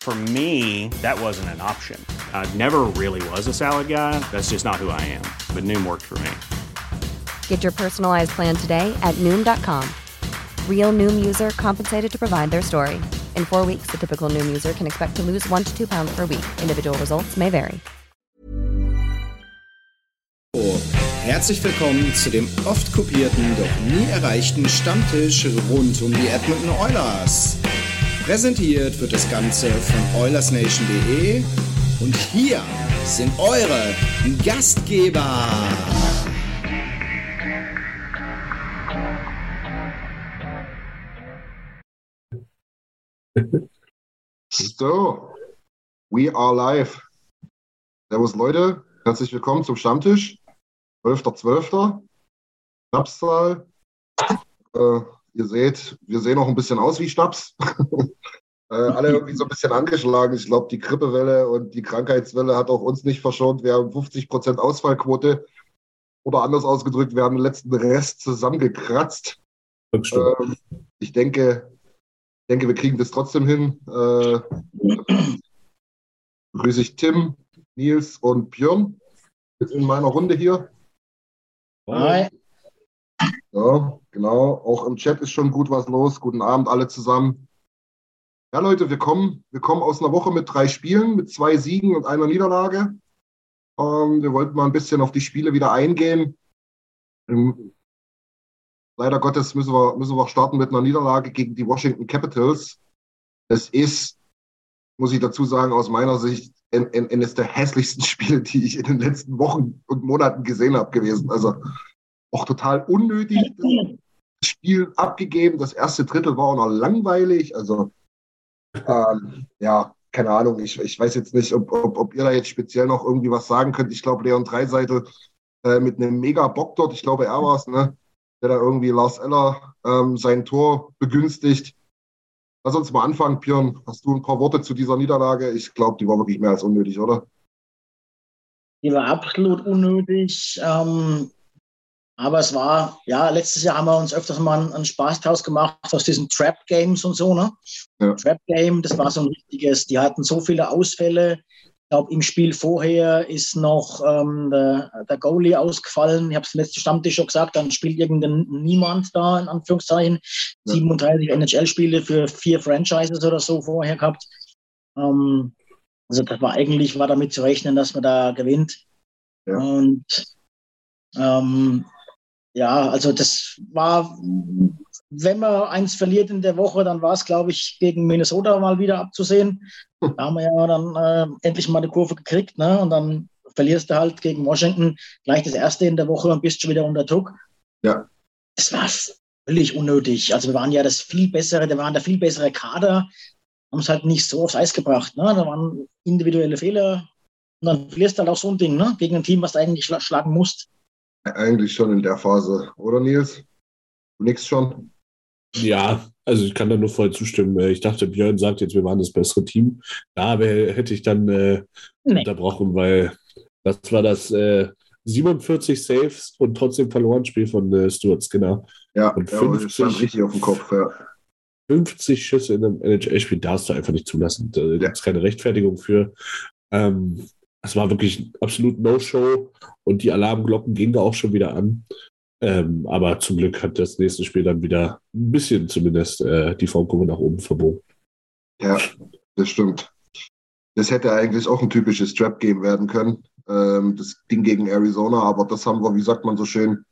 For me, that wasn't an option. I never really was a salad guy. That's just not who I am. But Noom worked for me. Get your personalized plan today at Noom.com. Real Noom user compensated to provide their story. In four weeks, the typical Noom user can expect to lose one to two pounds per week. Individual results may vary. Herzlich willkommen zu dem oft kopierten, doch nie erreichten Stammtisch rund um die Edmonton Oilers. Präsentiert wird das Ganze von OilersNation.de und hier sind eure Gastgeber. So, we are live. Servus Leute, herzlich willkommen zum Stammtisch. 12.12. Schnapszahl. Äh, ihr seht, wir sehen auch ein bisschen aus wie Schnaps. äh, alle irgendwie so ein bisschen angeschlagen. Ich glaube, die Grippewelle und die Krankheitswelle hat auch uns nicht verschont. Wir haben 50% Ausfallquote. Oder anders ausgedrückt, wir haben den letzten Rest zusammengekratzt. Ähm, ich denke, ich denke, wir kriegen das trotzdem hin. Äh, begrüße ich Tim, Nils und Björn jetzt in meiner Runde hier. Hi. Ja, genau. Auch im Chat ist schon gut was los. Guten Abend alle zusammen. Ja, Leute, wir kommen, wir kommen aus einer Woche mit drei Spielen, mit zwei Siegen und einer Niederlage. Ähm, wir wollten mal ein bisschen auf die Spiele wieder eingehen. Ähm, leider Gottes müssen wir, müssen wir starten mit einer Niederlage gegen die Washington Capitals. Es ist, muss ich dazu sagen, aus meiner Sicht eines der hässlichsten Spiele, die ich in den letzten Wochen und Monaten gesehen habe, gewesen. Also auch total unnötig. Das Spiel abgegeben. Das erste Drittel war auch noch langweilig. Also ähm, ja, keine Ahnung. Ich, ich weiß jetzt nicht, ob, ob, ob ihr da jetzt speziell noch irgendwie was sagen könnt. Ich glaube, Leon Dreiseitel äh, mit einem mega Bock dort, ich glaube, er war es, ne? der da irgendwie Lars Eller ähm, sein Tor begünstigt. Lass uns mal anfangen, Björn. Hast du ein paar Worte zu dieser Niederlage? Ich glaube, die war wirklich mehr als unnötig, oder? Die war absolut unnötig. Ähm, aber es war, ja, letztes Jahr haben wir uns öfters mal einen, Spaß draus gemacht aus diesen Trap-Games und so, ne? Ja. Trap-Game, das war so ein richtiges, die hatten so viele Ausfälle. Ich glaube, im Spiel vorher ist noch ähm, der, der, Goalie ausgefallen. Ich habe es letzte Stammtisch schon gesagt, dann spielt irgendein Niemand da, in Anführungszeichen. Ja. 37 NHL-Spiele für vier Franchises oder so vorher gehabt. Ähm, also das war eigentlich, war damit zu rechnen, dass man da gewinnt. Ja. Und ähm, ja, also das war, wenn man eins verliert in der Woche, dann war es, glaube ich, gegen Minnesota mal wieder abzusehen. Da haben wir ja dann äh, endlich mal eine Kurve gekriegt, ne? Und dann verlierst du halt gegen Washington gleich das erste in der Woche und bist schon wieder unter Druck. Ja. Das war völlig unnötig. Also wir waren ja das viel bessere, wir waren der viel bessere Kader, haben es halt nicht so aufs Eis gebracht. Ne? Da waren individuelle Fehler. Und dann verlierst du halt auch so ein Ding, ne? Gegen ein Team, was du eigentlich schlagen musst. Eigentlich schon in der Phase, oder Nils? Du nix schon? Ja, also ich kann da nur voll zustimmen. Äh, ich dachte, Björn sagt jetzt, wir waren das bessere Team. Da hätte ich dann äh, nee. unterbrochen, weil das war das äh, 47 Saves und trotzdem verloren Spiel von äh, Stuarts, genau. Ja, und ja 50, richtig auf dem Kopf, ja. 50 Schüsse in einem NHL-Spiel darfst du einfach nicht zulassen. Da gibt es keine Rechtfertigung für. Ähm, es war wirklich absolut No-Show und die Alarmglocken gingen da auch schon wieder an. Ähm, aber zum Glück hat das nächste Spiel dann wieder ein bisschen zumindest äh, die Formkurve nach oben verbogen. Ja, das stimmt. Das hätte eigentlich auch ein typisches Trap-Game werden können. Ähm, das Ding gegen Arizona, aber das haben wir, wie sagt man so schön,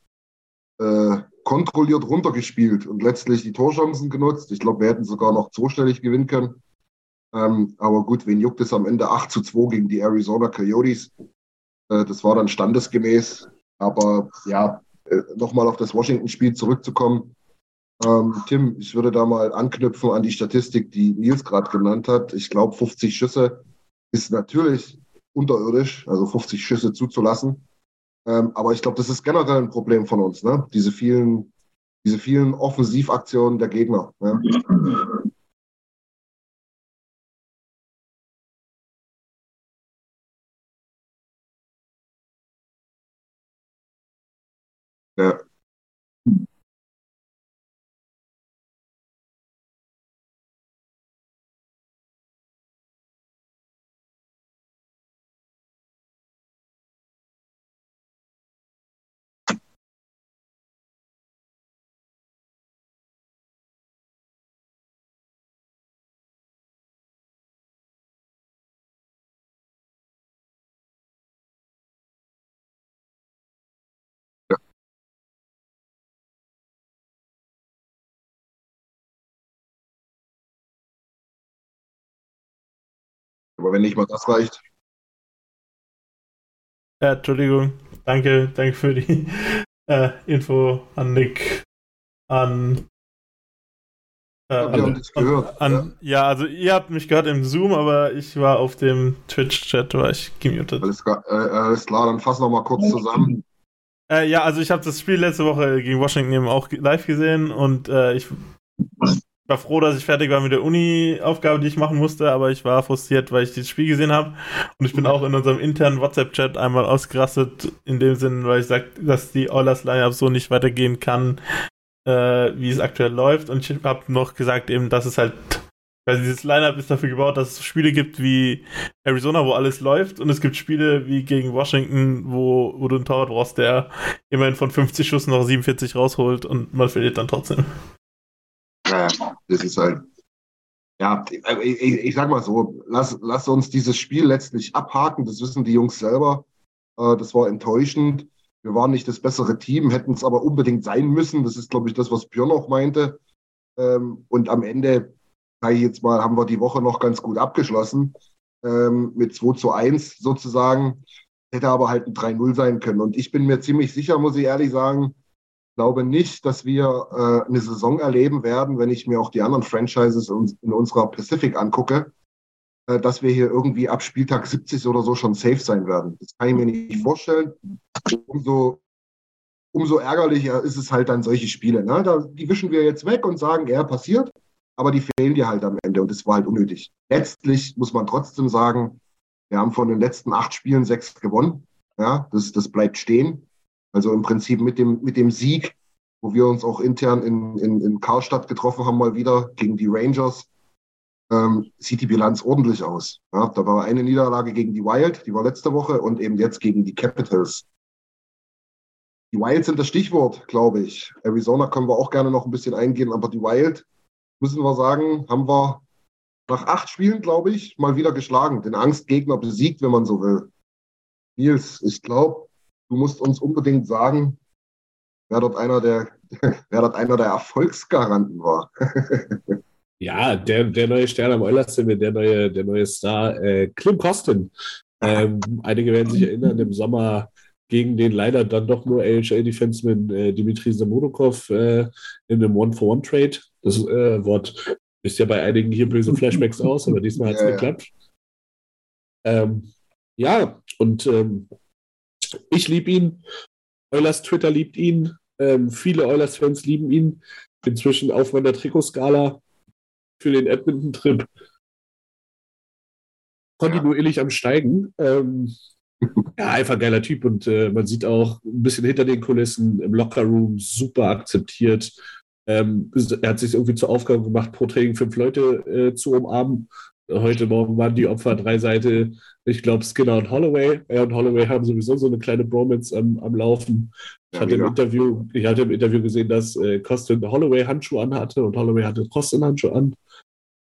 äh, kontrolliert runtergespielt und letztlich die Torchancen genutzt. Ich glaube, wir hätten sogar noch zweistellig gewinnen können. Ähm, aber gut, wen juckt es am Ende 8 zu 2 gegen die Arizona Coyotes? Äh, das war dann standesgemäß. Aber ja, äh, nochmal auf das Washington-Spiel zurückzukommen. Ähm, Tim, ich würde da mal anknüpfen an die Statistik, die Nils gerade genannt hat. Ich glaube, 50 Schüsse ist natürlich unterirdisch, also 50 Schüsse zuzulassen. Ähm, aber ich glaube, das ist generell ein Problem von uns, ne? Diese vielen, diese vielen Offensivaktionen der Gegner. Ne? Aber wenn nicht mal das reicht. Ja, Entschuldigung. Danke, danke für die äh, Info an Nick. An. Äh, dich gehört. An, ja. ja. also ihr habt mich gehört im Zoom, aber ich war auf dem Twitch-Chat, war ich gemutet. Alles klar, äh, alles klar dann fassen wir mal kurz zusammen. Äh, ja, also ich habe das Spiel letzte Woche gegen Washington eben auch live gesehen und äh, ich war froh, dass ich fertig war mit der Uni-Aufgabe, die ich machen musste, aber ich war frustriert, weil ich dieses Spiel gesehen habe. Und ich bin auch in unserem internen WhatsApp-Chat einmal ausgerastet, in dem Sinn, weil ich sage, dass die Oilers Lineup so nicht weitergehen kann, äh, wie es aktuell läuft. Und ich habe noch gesagt, eben, dass es halt, weil dieses Lineup ist dafür gebaut, dass es Spiele gibt wie Arizona, wo alles läuft. Und es gibt Spiele wie gegen Washington, wo, wo du einen Torwart brauchst, der immerhin von 50 Schuss noch 47 rausholt und man verliert dann trotzdem. Ja, das ist halt, ja, ich, ich, sag mal so, lass, lass uns dieses Spiel letztlich abhaken, das wissen die Jungs selber. Äh, das war enttäuschend. Wir waren nicht das bessere Team, hätten es aber unbedingt sein müssen. Das ist, glaube ich, das, was Björn auch meinte. Ähm, und am Ende, sage ich jetzt mal, haben wir die Woche noch ganz gut abgeschlossen. Ähm, mit 2 zu 1 sozusagen. Hätte aber halt ein 3-0 sein können. Und ich bin mir ziemlich sicher, muss ich ehrlich sagen, glaube nicht, dass wir äh, eine Saison erleben werden, wenn ich mir auch die anderen Franchises in unserer Pacific angucke, äh, dass wir hier irgendwie ab Spieltag 70 oder so schon safe sein werden. Das kann ich mir nicht vorstellen. Umso, umso ärgerlicher ist es halt dann solche Spiele. Ne? Da, die wischen wir jetzt weg und sagen, ja, passiert, aber die fehlen dir halt am Ende und das war halt unnötig. Letztlich muss man trotzdem sagen, wir haben von den letzten acht Spielen sechs gewonnen. Ja, das, das bleibt stehen. Also im Prinzip mit dem, mit dem Sieg, wo wir uns auch intern in, in, in Karlstadt getroffen haben, mal wieder gegen die Rangers, ähm, sieht die Bilanz ordentlich aus. Ja, da war eine Niederlage gegen die Wild, die war letzte Woche, und eben jetzt gegen die Capitals. Die Wild sind das Stichwort, glaube ich. Arizona können wir auch gerne noch ein bisschen eingehen, aber die Wild, müssen wir sagen, haben wir nach acht Spielen, glaube ich, mal wieder geschlagen, den Angstgegner besiegt, wenn man so will. Nils, ich glaube, du musst uns unbedingt sagen, wer dort einer der, wer dort einer der Erfolgsgaranten war. ja, der, der neue Stern am Eulershimmel, der neue, der neue Star, äh, Klim Kosten. Ähm, einige werden sich erinnern, im Sommer gegen den leider dann doch nur AHL-Defenseman äh, Dimitri Samodokov äh, in einem One-for-One-Trade. Das äh, Wort ist ja bei einigen hier böse Flashbacks aus, aber diesmal hat es ja, geklappt. Ja, ähm, ja und ähm, ich liebe ihn. Eulers Twitter liebt ihn. Ähm, viele Eulers-Fans lieben ihn. Inzwischen auf meiner Trikotskala für den Edmonton-Trip kontinuierlich am Steigen. Ähm, ja, einfach geiler Typ und äh, man sieht auch ein bisschen hinter den Kulissen im Lockerroom super akzeptiert. Ähm, er hat sich irgendwie zur Aufgabe gemacht, pro Training fünf Leute äh, zu umarmen Heute Morgen waren die Opfer drei Seite, ich glaube, Skinner und Holloway. Er und Holloway haben sowieso so eine kleine Bromance am, am Laufen. Ich, ja, hatte im Interview, ich hatte im Interview gesehen, dass äh, Costin Holloway Handschuhe anhatte und Holloway hatte Costin Handschuhe an.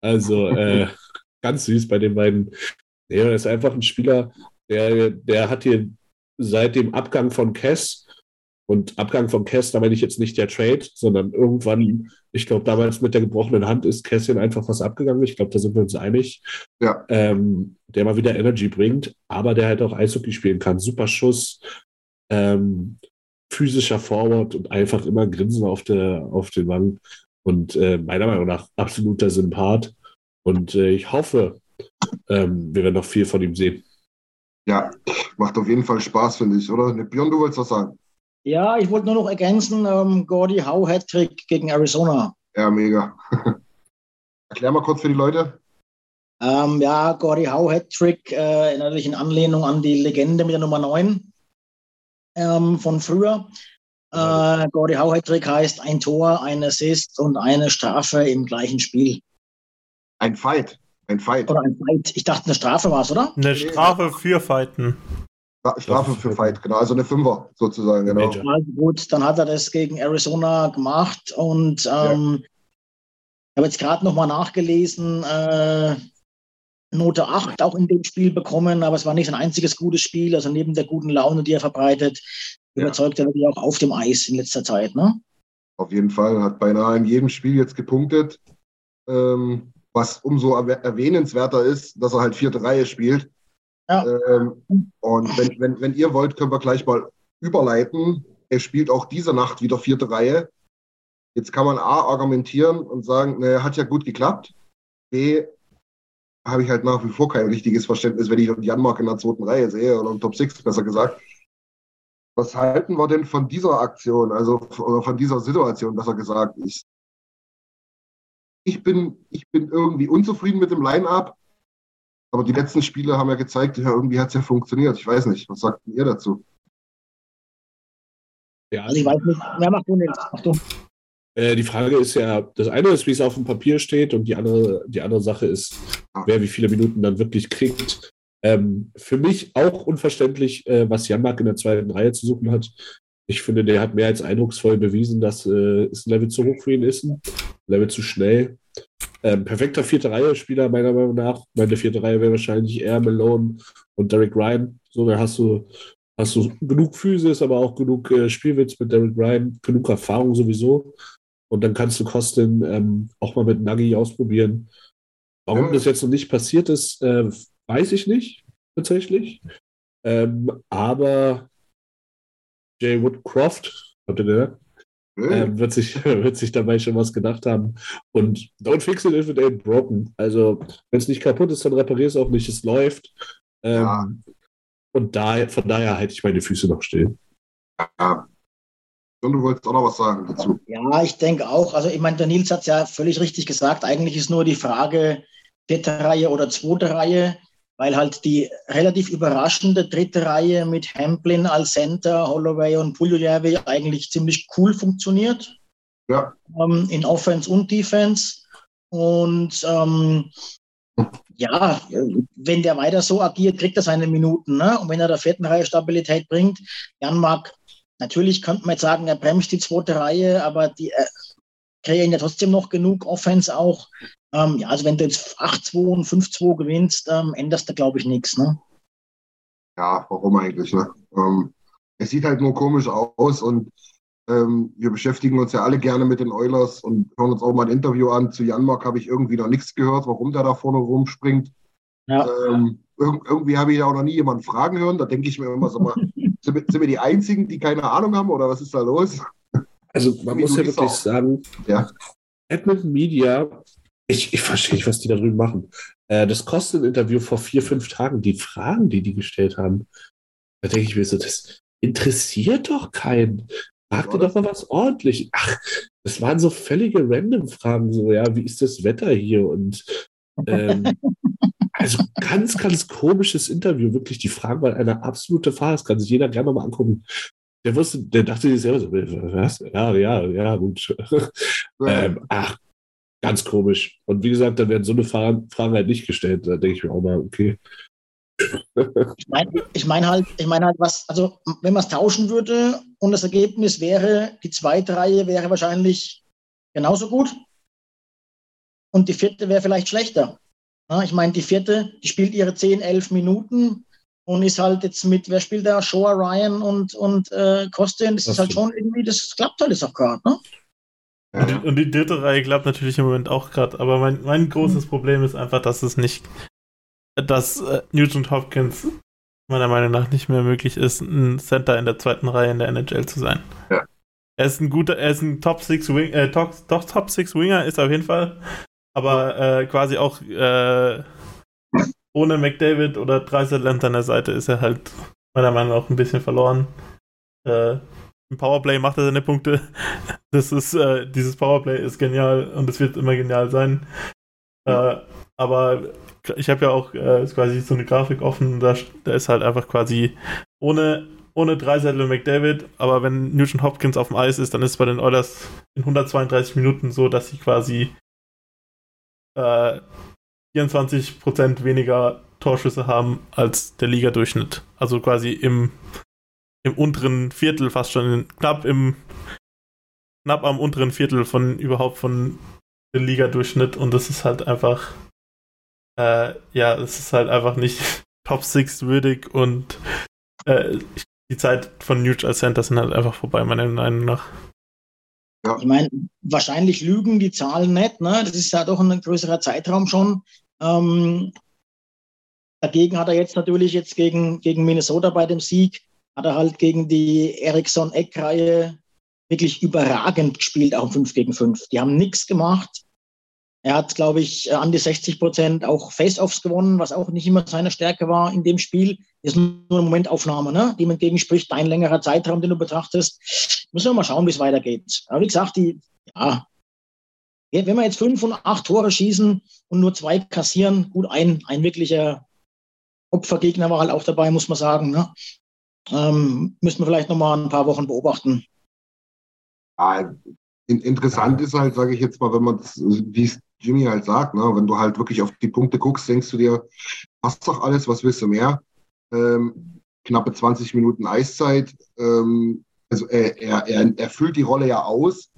Also äh, ganz süß bei den beiden. Er ist einfach ein Spieler, der, der hat hier seit dem Abgang von Cass Und Abgang von Cass, da meine ich jetzt nicht der Trade, sondern irgendwann, ich glaube, damals mit der gebrochenen Hand ist Cassian einfach was abgegangen. Ich glaube, da sind wir uns einig. Ja. Ähm, der mal wieder Energy bringt, aber der halt auch Eishockey spielen kann. Super Schuss, ähm, physischer Forward und einfach immer Grinsen auf, der, auf den Wangen. Und äh, meiner Meinung nach absoluter Sympath. Und äh, ich hoffe, ähm, wir werden noch viel von ihm sehen. Ja, macht auf jeden Fall Spaß, finde ich, oder? Björn, du wolltest was sagen? Ja, ich wollte nur noch ergänzen, ähm, Gordy Howe Hattrick gegen Arizona. Ja, mega. Erklär mal kurz für die Leute. Ähm, ja, Gordy Howe Hattrick, äh, natürlich in Anlehnung an die Legende mit der Nummer 9 ähm, von früher. Äh, Gordy Howe Hattrick heißt ein Tor, ein Assist und eine Strafe im gleichen Spiel. Ein Fight. Ein Fight. Oder ein Fight. Ich dachte, eine Strafe war es, oder? Eine Strafe für Fighten. Strafe für Fight, genau. Also eine Fünfer sozusagen, genau. Also gut, dann hat er das gegen Arizona gemacht und ähm, ja. ich habe jetzt gerade nochmal nachgelesen, äh, Note 8 auch in dem Spiel bekommen, aber es war nicht sein einziges gutes Spiel. Also neben der guten Laune, die er verbreitet, ja. überzeugt er wirklich auch auf dem Eis in letzter Zeit. Ne? Auf jeden Fall, hat beinahe in jedem Spiel jetzt gepunktet. Ähm, was umso erwähnenswerter ist, dass er halt vierte Reihe spielt. Ja. Ähm, und wenn, wenn, wenn ihr wollt, können wir gleich mal überleiten. Er spielt auch diese Nacht wieder vierte Reihe. Jetzt kann man A argumentieren und sagen, naja, hat ja gut geklappt. B, habe ich halt nach wie vor kein richtiges Verständnis, wenn ich Janmark in der zweiten Reihe sehe oder im Top 6 besser gesagt. Was halten wir denn von dieser Aktion, also oder von dieser Situation, besser gesagt? Ich, ich, bin, ich bin irgendwie unzufrieden mit dem Line-Up, aber die letzten Spiele haben ja gezeigt, ja, irgendwie hat es ja funktioniert. Ich weiß nicht, was sagt ihr dazu? Ja, also ich weiß nicht, wer macht du nichts? Mach du. Äh, die Frage ist ja, das eine ist, wie es auf dem Papier steht, und die andere, die andere Sache ist, wer wie viele Minuten dann wirklich kriegt. Ähm, für mich auch unverständlich, äh, was Janmark in der zweiten Reihe zu suchen hat. Ich finde, der hat mehr als eindrucksvoll bewiesen, dass äh, es ein Level zu hoch für ihn ist, ein Level zu schnell. Ähm, perfekter vierte Reihe-Spieler, meiner Meinung nach. Meine vierte Reihe wäre wahrscheinlich eher Malone und Derek Ryan. So, da hast du, hast du genug Physis, aber auch genug äh, Spielwitz mit Derek Ryan, genug Erfahrung sowieso. Und dann kannst du Kostin ähm, auch mal mit Nagi ausprobieren. Warum ja. das jetzt noch nicht passiert ist, äh, weiß ich nicht, tatsächlich. Ähm, aber Jay Woodcroft, habt ihr den? Ähm, wird, sich, wird sich dabei schon was gedacht haben. Und don't fix it if it ain't broken. Also, wenn es nicht kaputt ist, dann reparier es auch nicht. Es läuft. Ähm, ja. Und da, von daher halte ich meine Füße noch still. Ja, und du wolltest auch noch was sagen dazu. Ja, ich denke auch. Also ich meine, der Nils hat es ja völlig richtig gesagt. Eigentlich ist nur die Frage vierte Reihe oder zweite Reihe, weil halt die relativ überraschende dritte Reihe mit Hamplin als Center, Holloway und Puljujärvi eigentlich ziemlich cool funktioniert. Ja. Ähm, in Offense und Defense. Und ähm, ja, wenn der weiter so agiert, kriegt er seine Minuten. Ne? Und wenn er der vierten Reihe Stabilität bringt, Jan Mark Natürlich könnte man jetzt sagen, er bremst die zweite Reihe, aber die äh, kreieren ja trotzdem noch genug Offense auch. Ähm, ja, also wenn du jetzt 8-2 und 5-2 gewinnst, ähm, änderst du, glaube ich, nichts. Ne? Ja, warum eigentlich? Ne? Ähm, es sieht halt nur komisch aus und ähm, wir beschäftigen uns ja alle gerne mit den Oilers und hören uns auch mal ein Interview an. Zu Janmark habe ich irgendwie noch nichts gehört, warum der da vorne rumspringt. Ja. Ähm, irgendwie habe ich ja auch noch nie jemanden fragen hören. Da denke ich mir immer so mal, sind, wir, sind wir die Einzigen, die keine Ahnung haben oder was ist da los? Also man muss ja wirklich auch. sagen, ja. Edmonton Media, ich, ich verstehe nicht, was die da drüben machen. Äh, das kostet ein Interview vor vier, fünf Tagen. Die Fragen, die die gestellt haben, da denke ich mir so, das interessiert doch keinen. Frag dir doch mal was ordentlich. Ach, das waren so völlige Random-Fragen, so, ja, wie ist das Wetter hier? Und ähm, also ganz, ganz komisches Interview, wirklich. Die Fragen waren eine absolute Farce, kann sich jeder gerne mal angucken. Der wusste, der dachte sich selber so, was? Ja, ja, ja, gut. ähm, ach, ganz komisch. Und wie gesagt, da werden so eine Fragen, Fragen halt nicht gestellt. Da denke ich mir auch mal, okay. ich meine ich mein halt, ich meine halt, was, also wenn man es tauschen würde und das Ergebnis wäre, die zweite Reihe wäre wahrscheinlich genauso gut und die vierte wäre vielleicht schlechter. Ja, ich meine, die vierte, die spielt ihre 10, 11 Minuten und ist halt jetzt mit, wer spielt da? Shoah, Ryan und, und äh, Kostin. Das, das ist halt schon irgendwie, das klappt halt jetzt auch gerade, ne? Und die, und die, dritte Reihe klappt natürlich im Moment auch gerade, aber mein, mein großes mhm. Problem ist einfach, dass es nicht, dass äh, Nugent Hopkins meiner Meinung nach nicht mehr möglich ist, ein Center in der zweiten Reihe in der NHL zu sein. Ja. Er ist ein guter, er ist ein Top 6 Wing, äh, Top, doch Top 6 Winger ist er auf jeden Fall, aber äh, quasi auch äh, ohne McDavid oder Dreisetland an der Seite ist er halt meiner Meinung nach ein bisschen verloren. Äh, Im Powerplay macht er seine Punkte. Das ist, äh, dieses Powerplay ist genial und es wird immer genial sein. Äh, aber ich habe ja auch äh, quasi so eine Grafik offen, da, da ist halt einfach quasi ohne, ohne Dreisettel und McDavid, aber wenn Nugent Hopkins auf dem Eis ist, dann ist es bei den Oilers in 132 Minuten so, dass sie quasi äh, 24% weniger Torschüsse haben als der Ligadurchschnitt. Also quasi im, im unteren Viertel, fast schon in, knapp im knapp am unteren Viertel von überhaupt von der Ligadurchschnitt und das ist halt einfach äh, ja, es ist halt einfach nicht Top 6 würdig und äh, die Zeit von Nuge als Center sind halt einfach vorbei, meiner Meinung nach. Ja. Ich meine, wahrscheinlich lügen die Zahlen nicht, ne? Das ist ja doch ein größerer Zeitraum schon. Ähm, dagegen hat er jetzt natürlich jetzt gegen, gegen Minnesota bei dem Sieg, hat er halt gegen die Ericsson-Eck-Reihe wirklich überragend gespielt, auch 5 gegen 5. Die haben nichts gemacht. Er hat, glaube ich, an die 60 Prozent auch Face-Offs gewonnen, was auch nicht immer seine Stärke war in dem Spiel. Das ist nur eine Momentaufnahme, ne? die ihm entgegenspricht. Dein längerer Zeitraum, den du betrachtest. Müssen wir mal schauen, wie es weitergeht. Aber wie gesagt, die, ja, wenn wir jetzt fünf und acht Tore schießen und nur zwei kassieren, gut, ein, ein wirklicher Opfergegner war halt auch dabei, muss man sagen. Ne? Ähm, müssen wir vielleicht noch mal ein paar Wochen beobachten. Ja, interessant ist halt, sage ich jetzt mal, wenn man das, wie es Jimmy halt sagt, ne, wenn du halt wirklich auf die Punkte guckst, denkst du dir, passt doch alles, was willst du mehr? Ähm, knappe 20 Minuten Eiszeit. Ähm, also er, er, er, er füllt die Rolle ja aus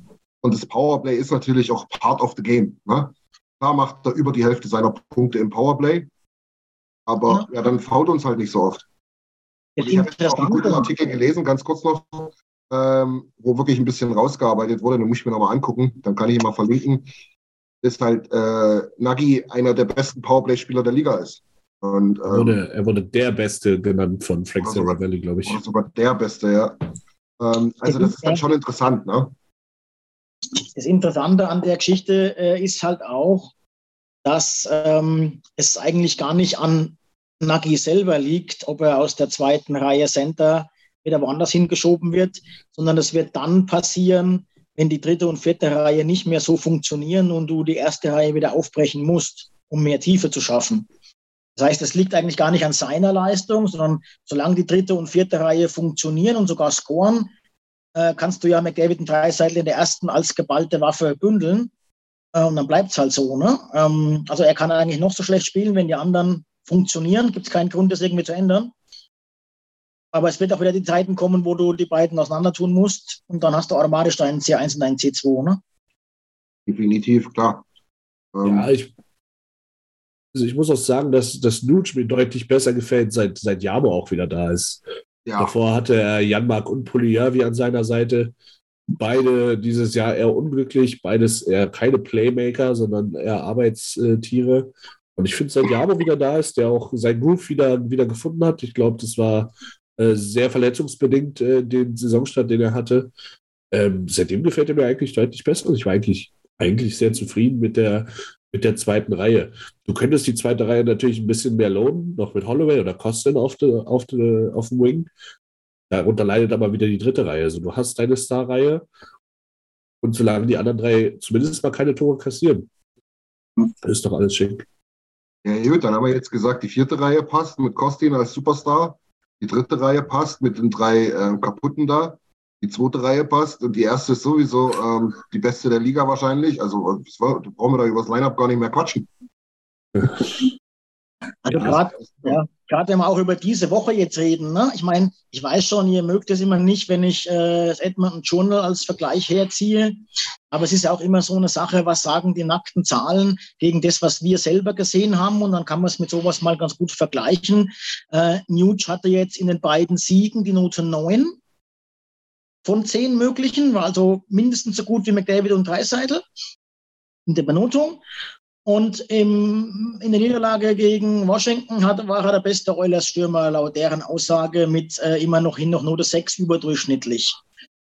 und das Powerplay ist natürlich auch part of the game. Ne? Da macht er über die Hälfte seiner Punkte im Powerplay, aber ja, ja dann fault uns halt nicht so oft. Ich habe auch einen guten Artikel gelesen, ganz kurz noch, ähm, wo wirklich ein bisschen rausgearbeitet wurde. Den muss ich mir nochmal angucken, dann kann ich ihn mal verlinken. Ist halt äh, Nagy einer der besten Powerplay-Spieler der Liga ist. Und, ähm, er, wurde, er, wurde, der Beste genannt von Frank Saravelli, glaube ich. Sogar der Beste, ja. Ähm, also das ist dann schon interessant, ne? Das Interessante an der Geschichte äh, ist halt auch, dass ähm, es eigentlich gar nicht an Nagy selber liegt, ob er aus der zweiten Reihe Center wieder woanders hingeschoben wird, sondern es wird dann passieren, wenn die dritte und vierte Reihe nicht mehr so funktionieren und du die erste Reihe wieder aufbrechen musst, um mehr Tiefe zu schaffen. Das heißt, es liegt eigentlich gar nicht an seiner Leistung, sondern solange die dritte und vierte Reihe funktionieren und sogar scoren, äh, kannst du ja McDavid und Dreiseitel in der ersten als geballte Waffe bündeln. Äh, und dann bleibt es halt so. Ne? Ähm, also er kann eigentlich noch so schlecht spielen, wenn die anderen funktionieren, gibt es keinen Grund, das irgendwie zu ändern. Aber es wird auch wieder die Zeiten kommen, wo du die beiden auseinander tun musst und dann hast du automatisch deinen C1 und deinen C2, ne? Definitiv, klar. Ähm, ja, ich, also ich muss auch sagen, dass das Nuge mir deutlich besser gefällt, seit, seit Jabo auch wieder da ist. Ja. Davor hatte er Janmark und Puliavi an seiner Seite. Beide dieses Jahr eher unglücklich, beides eher keine Playmaker, sondern eher Arbeitstiere. Und ich finde, seit Jabo wieder da ist, der auch sein Groove wieder, wieder gefunden hat. Ich glaube, das war äh, sehr verletzungsbedingt äh, den Saisonstart, den er hatte. Ähm, seitdem gefällt er mir eigentlich deutlich besser. Ich war eigentlich, eigentlich sehr zufrieden mit der, mit der zweiten Reihe. Du könntest die zweite Reihe natürlich ein bisschen mehr lohnen, noch mit Holloway oder Costin auf, de, auf, de, auf dem Wing. Darunter leidet aber wieder die dritte Reihe. Also du hast deine Star-Reihe und solange die anderen drei zumindest mal keine Tore kassieren, ist doch alles schick. Ja, gut, dann haben wir jetzt gesagt, die vierte Reihe passt mit Kostin als Superstar. Die dritte Reihe passt mit den drei äh, kaputten da. Die zweite Reihe passt und die erste ist sowieso ähm, die beste der Liga wahrscheinlich. Also war, da brauchen wir da über das Lineup gar nicht mehr quatschen. Also ja, gerade, ja, gerade wenn wir auch über diese Woche jetzt reden, ne? ich meine, ich weiß schon, ihr mögt es immer nicht, wenn ich äh, das Edmonton Journal als Vergleich herziehe, aber es ist ja auch immer so eine Sache, was sagen die nackten Zahlen gegen das, was wir selber gesehen haben und dann kann man es mit sowas mal ganz gut vergleichen. Äh, Nuge hatte jetzt in den beiden Siegen die Note 9 von 10 möglichen, war also mindestens so gut wie McDavid und Dreiseitel in der Benotung. Und im, in der Niederlage gegen Washington hat, war er der beste Oilers-Stürmer laut deren Aussage mit äh, immer noch hin noch Note 6 überdurchschnittlich.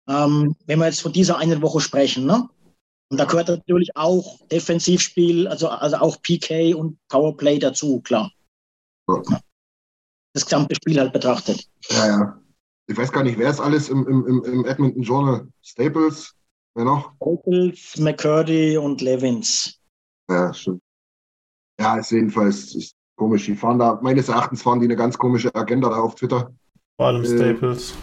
Ähm, wenn wir jetzt von dieser einen Woche sprechen. Ne? Und da gehört natürlich auch Defensivspiel, also, also auch PK und Powerplay dazu, klar. Das gesamte Spiel halt betrachtet. Ja, ja. Ich weiß gar nicht, wer ist alles im, im, im Edmonton Journal? Staples? Wer noch? Staples, McCurdy und Levins. Ja, stimmt. Ja, ist jedenfalls ist komisch. Die fahren da, meines Erachtens fahren die eine ganz komische Agenda da auf Twitter. Vor allem äh, Staples.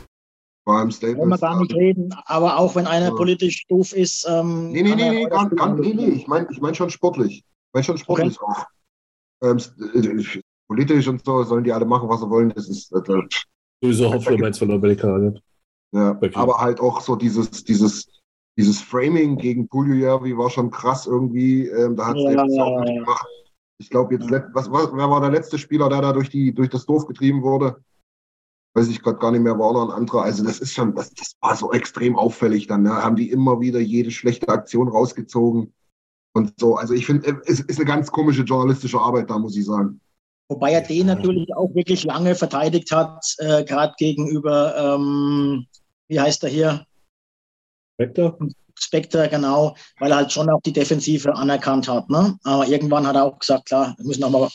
Vor allem Staples. Wollen wir gar nicht reden, aber auch wenn einer ja. politisch doof ist. Ähm, nee, nee, nee, nee, gar, gar, nee, nee, ich meine ich mein schon sportlich. Ich meine schon sportlich okay. auch. Ähm, äh, politisch und so sollen die alle machen, was sie wollen. Das ist. Äh, Sowieso Hoffnung meinst von Amerika. Ja, okay. aber halt auch so dieses, dieses, dieses Framing gegen Puljujärvi war schon krass irgendwie. Ähm, da hat es ja, ja, auch nicht gemacht. Ich glaube, jetzt, was, was, wer war der letzte Spieler, der da durch, die, durch das Dorf getrieben wurde? Weiß ich gerade gar nicht mehr, war noch ein anderer. Also, das ist schon, das, das war so extrem auffällig dann. Ne? Haben die immer wieder jede schlechte Aktion rausgezogen und so. Also, ich finde, äh, es ist eine ganz komische journalistische Arbeit da, muss ich sagen. Wobei er den natürlich auch wirklich lange verteidigt hat, äh, gerade gegenüber, ähm, wie heißt er hier? Spectre? Spectre, genau, weil er halt schon auch die Defensive anerkannt hat. Ne? Aber irgendwann hat er auch gesagt, klar, wir müssen auch mal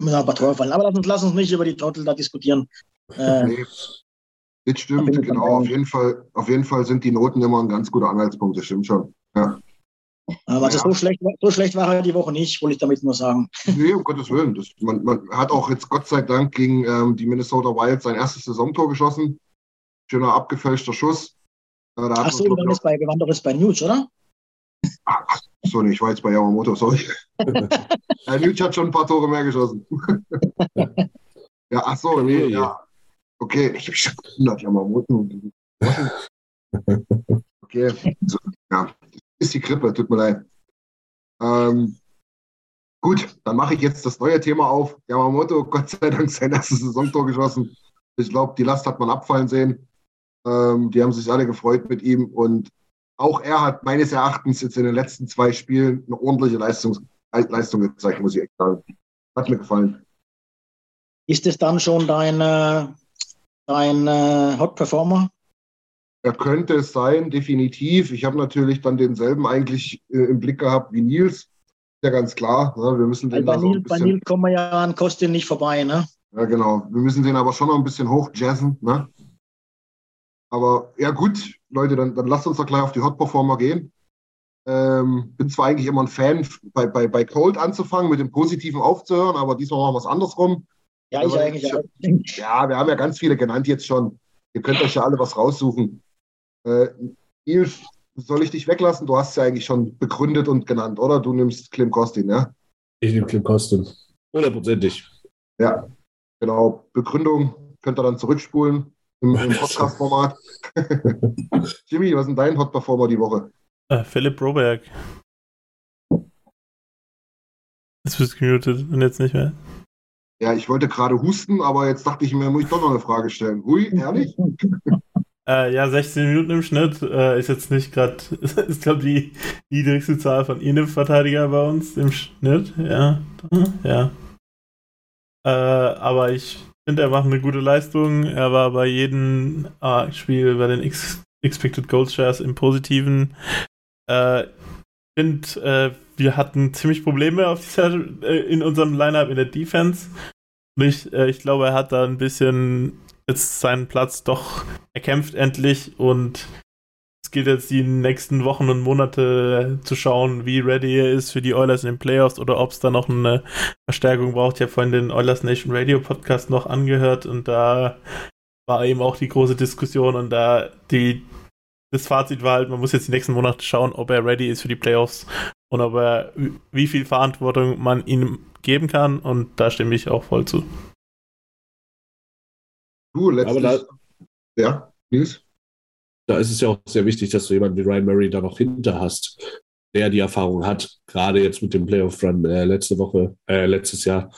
müssen auch ein paar Tore fallen. Aber lass uns, lass uns nicht über die Trottel da diskutieren. Äh, nee. Das stimmt, genau. Auf jeden, Fall, auf jeden Fall sind die Noten immer ein ganz guter Anhaltspunkt, das stimmt schon. Ja. Aber also ja. so, schlecht, so schlecht war er die Woche nicht, wollte ich damit nur sagen. Nee, um Gottes Willen. Das, man, man, hat auch jetzt Gott sei Dank gegen ähm, die Minnesota Wild sein erstes Saisontor geschossen. Schöner abgefälschter Schuss. Ach so, dann ist bei, wir waren doch jetzt bei News, oder? Ach, so, ich war jetzt bei Yamamoto, sorry. Herr News hat schon ein paar Tore mehr geschossen. ja, ach so, nee, ja. Okay, ich habe schon 100 Yamamoto. Okay, so, ja, ist die Krippe, tut mir leid. Ähm, gut, dann mache ich jetzt das neue Thema auf. Yamamoto, Gott sei Dank, sein erstes Saisontor geschossen. Ich glaube, die Last hat man abfallen sehen. Ähm, die haben sich alle gefreut mit ihm und auch er hat meines Erachtens jetzt in den letzten zwei Spielen eine ordentliche Leistung, Leistung gezeigt, muss ich echt sagen. Hat mir gefallen. Ist es dann schon dein, äh, dein äh, Hot Performer? Er könnte es sein, definitiv. Ich habe natürlich dann denselben eigentlich äh, im Blick gehabt wie Nils. Ja, ganz klar. Ne? Wir müssen den bei, Nils, so bei Nils kommen wir ja an Kostin nicht vorbei, ne? Ja, genau. Wir müssen den aber schon noch ein bisschen hochjazzen, ne? Aber ja, gut, Leute, dann, dann lasst uns doch gleich auf die Hot Performer gehen. Ähm, bin zwar eigentlich immer ein Fan, bei, bei, bei Cold anzufangen, mit dem Positiven aufzuhören, aber diesmal machen wir es andersrum. Ja, ich eigentlich auch. Ja, wir haben ja ganz viele genannt jetzt schon. Ihr könnt euch ja alle was raussuchen. Äh, Ilf, soll ich dich weglassen? Du hast ja eigentlich schon begründet und genannt, oder? Du nimmst Klim Kostin, ja? Ich nehme Klim Kostin. Hundertprozentig. Ja, genau. Begründung könnt ihr dann zurückspulen im, im Podcast-Format. Jimmy, was ist denn dein Hot Performer die Woche? Äh, Philipp Roberg. Jetzt bist du gemutet und jetzt nicht mehr. Ja, ich wollte gerade husten, aber jetzt dachte ich mir, muss ich doch noch eine Frage stellen. Hui, ehrlich? Äh, ja, 16 Minuten im Schnitt äh, ist jetzt nicht gerade, ist glaube die niedrigste Zahl von Innenverteidiger bei uns im Schnitt. Ja, ja. Äh, aber ich finde, er macht eine gute Leistung. Er war bei jedem ah, Spiel bei den X Expected Goals Shares im Positiven. Äh, finde, äh, wir hatten ziemlich Probleme auf dieser, äh, in unserem Lineup in der Defense. Ich, äh, ich glaube, er hat da ein bisschen jetzt seinen Platz doch erkämpft endlich und es gilt jetzt die nächsten Wochen und Monate zu schauen, wie ready er ist für die Oilers in den Playoffs oder ob es da noch eine Verstärkung braucht. Ich habe vorhin den Oilers Nation Radio Podcast noch angehört und da war eben auch die große Diskussion und da die das Fazit war halt, man muss jetzt die nächsten Monate schauen, ob er ready ist für die Playoffs und ob er wie viel Verantwortung man ihm geben kann und da stimme ich auch voll zu. Du, letztlich. Da, ja, Nils? Da ist es ja auch sehr wichtig, dass du jemanden wie Ryan Murray da noch hinter hast, der die Erfahrung hat, gerade jetzt mit dem Playoff-Run äh, letzte Woche, äh, letztes Jahr,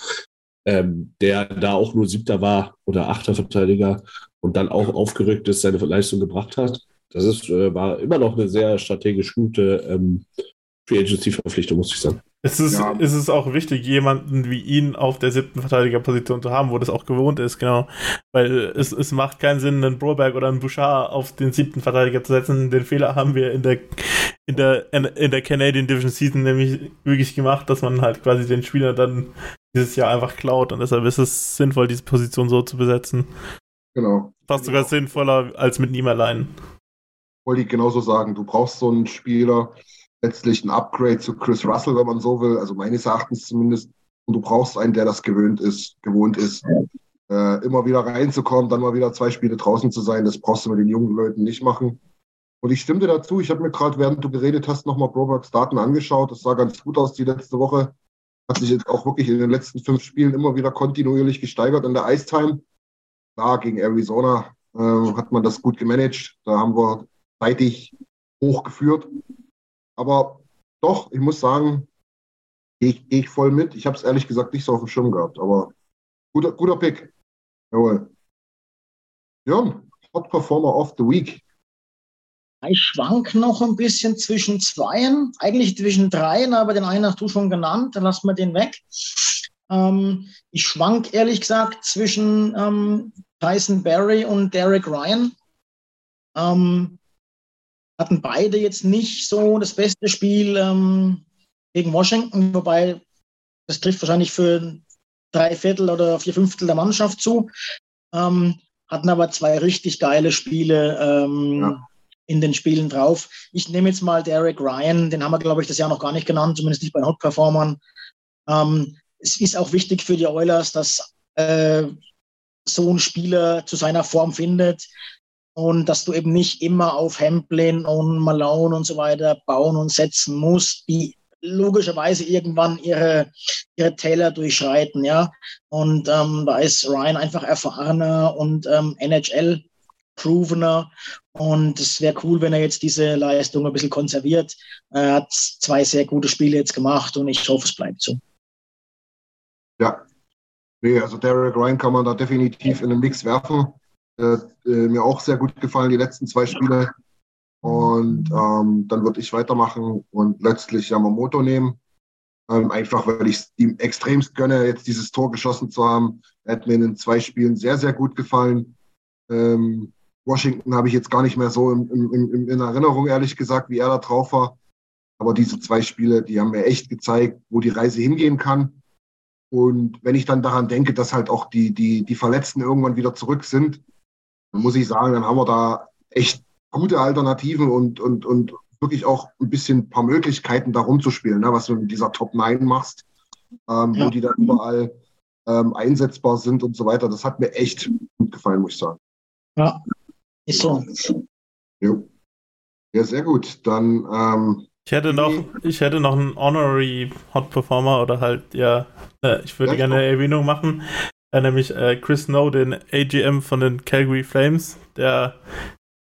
ähm, der da auch nur Siebter war oder Achter Verteidiger und dann auch aufgerückt ist, seine Leistung gebracht hat. Das ist, äh, war immer noch eine sehr strategisch gute ähm, Free Agency-Verpflichtung, muss ich sagen. Es ist, ja. es ist auch wichtig, jemanden wie ihn auf der siebten Verteidigerposition zu haben, wo das auch gewohnt ist, genau. Weil es, es macht keinen Sinn, einen Broberg oder einen Bouchard auf den siebten Verteidiger zu setzen. Den Fehler haben wir in der, in der, in der Canadian Division Season nämlich wirklich gemacht, dass man halt quasi den Spieler dann dieses Jahr einfach klaut und deshalb ist es sinnvoll, diese Position so zu besetzen. Genau. Fast sogar sinnvoller als mit ihm allein. Wollte ich genauso sagen. Du brauchst so einen Spieler, letztlich ein Upgrade zu Chris Russell, wenn man so will, also meines Erachtens zumindest. Und du brauchst einen, der das gewöhnt ist, gewohnt ist, äh, immer wieder reinzukommen, dann mal wieder zwei Spiele draußen zu sein. Das brauchst du mit den jungen Leuten nicht machen. Und ich stimme dir dazu. Ich habe mir gerade, während du geredet hast, nochmal Brobergs Daten angeschaut. Das sah ganz gut aus die letzte Woche. Hat sich jetzt auch wirklich in den letzten fünf Spielen immer wieder kontinuierlich gesteigert in der Ice-Time. Da gegen Arizona äh, hat man das gut gemanagt. Da haben wir zeitig hochgeführt. Aber doch, ich muss sagen, gehe ich, geh ich voll mit. Ich habe es ehrlich gesagt nicht so auf dem Schirm gehabt, aber guter, guter Pick. Jawohl. Jörn, Hot Performer of the Week. Ich schwank noch ein bisschen zwischen zweien, eigentlich zwischen dreien, aber den einen hast du schon genannt, dann lassen wir den weg. Ähm, ich schwank ehrlich gesagt zwischen ähm, Tyson Barry und Derek Ryan. Ähm, hatten beide jetzt nicht so das beste Spiel ähm, gegen Washington, wobei das trifft wahrscheinlich für drei Viertel oder vier Fünftel der Mannschaft zu. Ähm, hatten aber zwei richtig geile Spiele ähm, ja. in den Spielen drauf. Ich nehme jetzt mal Derek Ryan, den haben wir, glaube ich, das Jahr noch gar nicht genannt, zumindest nicht bei den Hot-Performern. Ähm, es ist auch wichtig für die Oilers, dass äh, so ein Spieler zu seiner Form findet und dass du eben nicht immer auf Hamplin und Malone und so weiter bauen und setzen musst, die logischerweise irgendwann ihre, ihre Täler durchschreiten, ja. Und ähm, da ist Ryan einfach erfahrener und ähm, NHL provener und es wäre cool, wenn er jetzt diese Leistung ein bisschen konserviert. Er hat zwei sehr gute Spiele jetzt gemacht und ich hoffe, es bleibt so. Ja, nee, also Derek Ryan kann man da definitiv in den Mix werfen. Äh, äh, mir auch sehr gut gefallen, die letzten zwei Spiele. Und ähm, dann würde ich weitermachen und letztlich Yamamoto nehmen. Ähm, einfach weil ich es ihm extremst gönne, jetzt dieses Tor geschossen zu haben. Er hat mir in zwei Spielen sehr, sehr gut gefallen. Ähm, Washington habe ich jetzt gar nicht mehr so in, in, in Erinnerung, ehrlich gesagt, wie er da drauf war. Aber diese zwei Spiele, die haben mir echt gezeigt, wo die Reise hingehen kann. Und wenn ich dann daran denke, dass halt auch die, die, die Verletzten irgendwann wieder zurück sind, muss ich sagen, dann haben wir da echt gute Alternativen und, und, und wirklich auch ein bisschen ein paar Möglichkeiten, da rumzuspielen, ne, was du mit dieser Top 9 machst, ähm, ja. wo die dann überall ähm, einsetzbar sind und so weiter. Das hat mir echt gut gefallen, muss ich sagen. Ja, ist so. Jo. Ja, sehr gut. Dann. Ähm, ich hätte noch, ich hätte noch einen Honorary Hot Performer oder halt, ja, äh, ich würde ja, gerne eine Erwähnung machen. Äh, nämlich äh, Chris Snow, den AGM von den Calgary Flames, der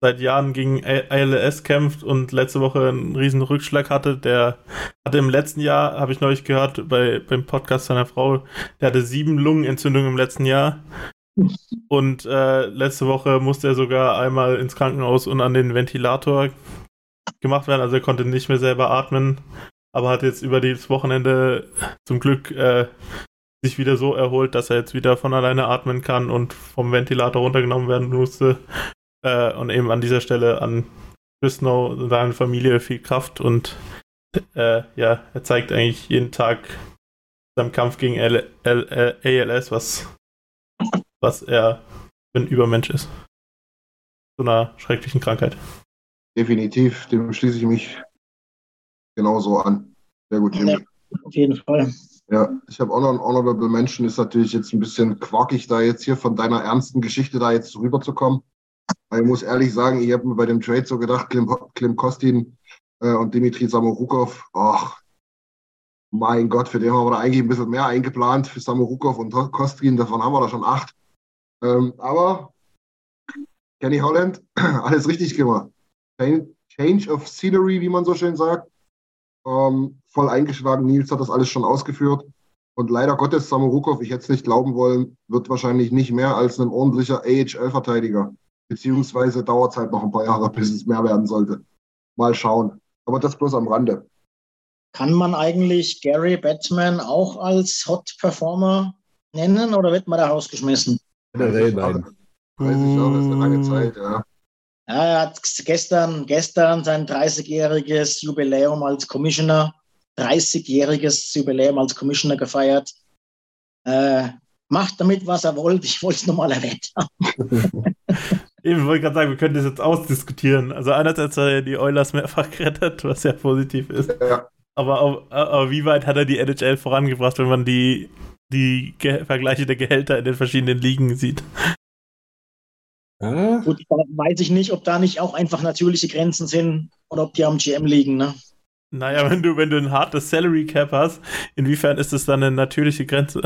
seit Jahren gegen ALS kämpft und letzte Woche einen riesen Rückschlag hatte. Der hatte im letzten Jahr, habe ich neulich gehört, bei, beim Podcast seiner Frau, der hatte sieben Lungenentzündungen im letzten Jahr. Und äh, letzte Woche musste er sogar einmal ins Krankenhaus und an den Ventilator gemacht werden. Also er konnte nicht mehr selber atmen, aber hat jetzt über das Wochenende zum Glück äh, sich wieder so erholt, dass er jetzt wieder von alleine atmen kann und vom Ventilator runtergenommen werden musste. Äh, und eben an dieser Stelle an Bisnow und seine Familie viel Kraft und äh, ja, er zeigt eigentlich jeden Tag seinem Kampf gegen L L ALS, was, was er für ein Übermensch ist. So einer schrecklichen Krankheit. Definitiv, dem schließe ich mich genauso an. Sehr gut, Jimmy. Ja, auf jeden Fall. Ja, ich habe auch noch einen Honorable Mention. Ist natürlich jetzt ein bisschen quakig, da jetzt hier von deiner ernsten Geschichte da jetzt rüberzukommen. Aber ich muss ehrlich sagen, ich habe mir bei dem Trade so gedacht, Klim, Klim Kostin äh, und Dimitri Samorukov, ach, Mein Gott, für den haben wir da eigentlich ein bisschen mehr eingeplant, für Samorukov und Kostrin, davon haben wir da schon acht. Ähm, aber Kenny Holland, alles richtig gemacht. Change of Scenery, wie man so schön sagt. Ähm, voll eingeschlagen. Nils hat das alles schon ausgeführt. Und leider Gottes, Samorukov, ich hätte es nicht glauben wollen, wird wahrscheinlich nicht mehr als ein ordentlicher AHL-Verteidiger. Beziehungsweise dauert es halt noch ein paar Jahre, bis es mehr werden sollte. Mal schauen. Aber das bloß am Rande. Kann man eigentlich Gary Batman auch als Hot Performer nennen oder wird man da rausgeschmissen? Generell nein. Weiß ich auch, das ist eine lange Zeit. Ja, er hat gestern, gestern sein 30-jähriges Jubiläum als Commissioner, 30-jähriges Jubiläum als Commissioner gefeiert. Äh, macht damit, was er wollt. Ich wollte es nochmal erwähnt haben. Eben, wollte gerade sagen, wir können das jetzt ausdiskutieren. Also einerseits hat er die Oilers mehrfach gerettet, was ja positiv ist. Ja. Aber, aber wie weit hat er die NHL vorangebracht, wenn man die, die Vergleiche der Gehälter in den verschiedenen Ligen sieht? Ah. Gut, weiß ich nicht, ob da nicht auch einfach natürliche Grenzen sind oder ob die am GM liegen, ne? Naja, wenn du, wenn du ein hartes Salary Cap hast, inwiefern ist das dann eine natürliche Grenze?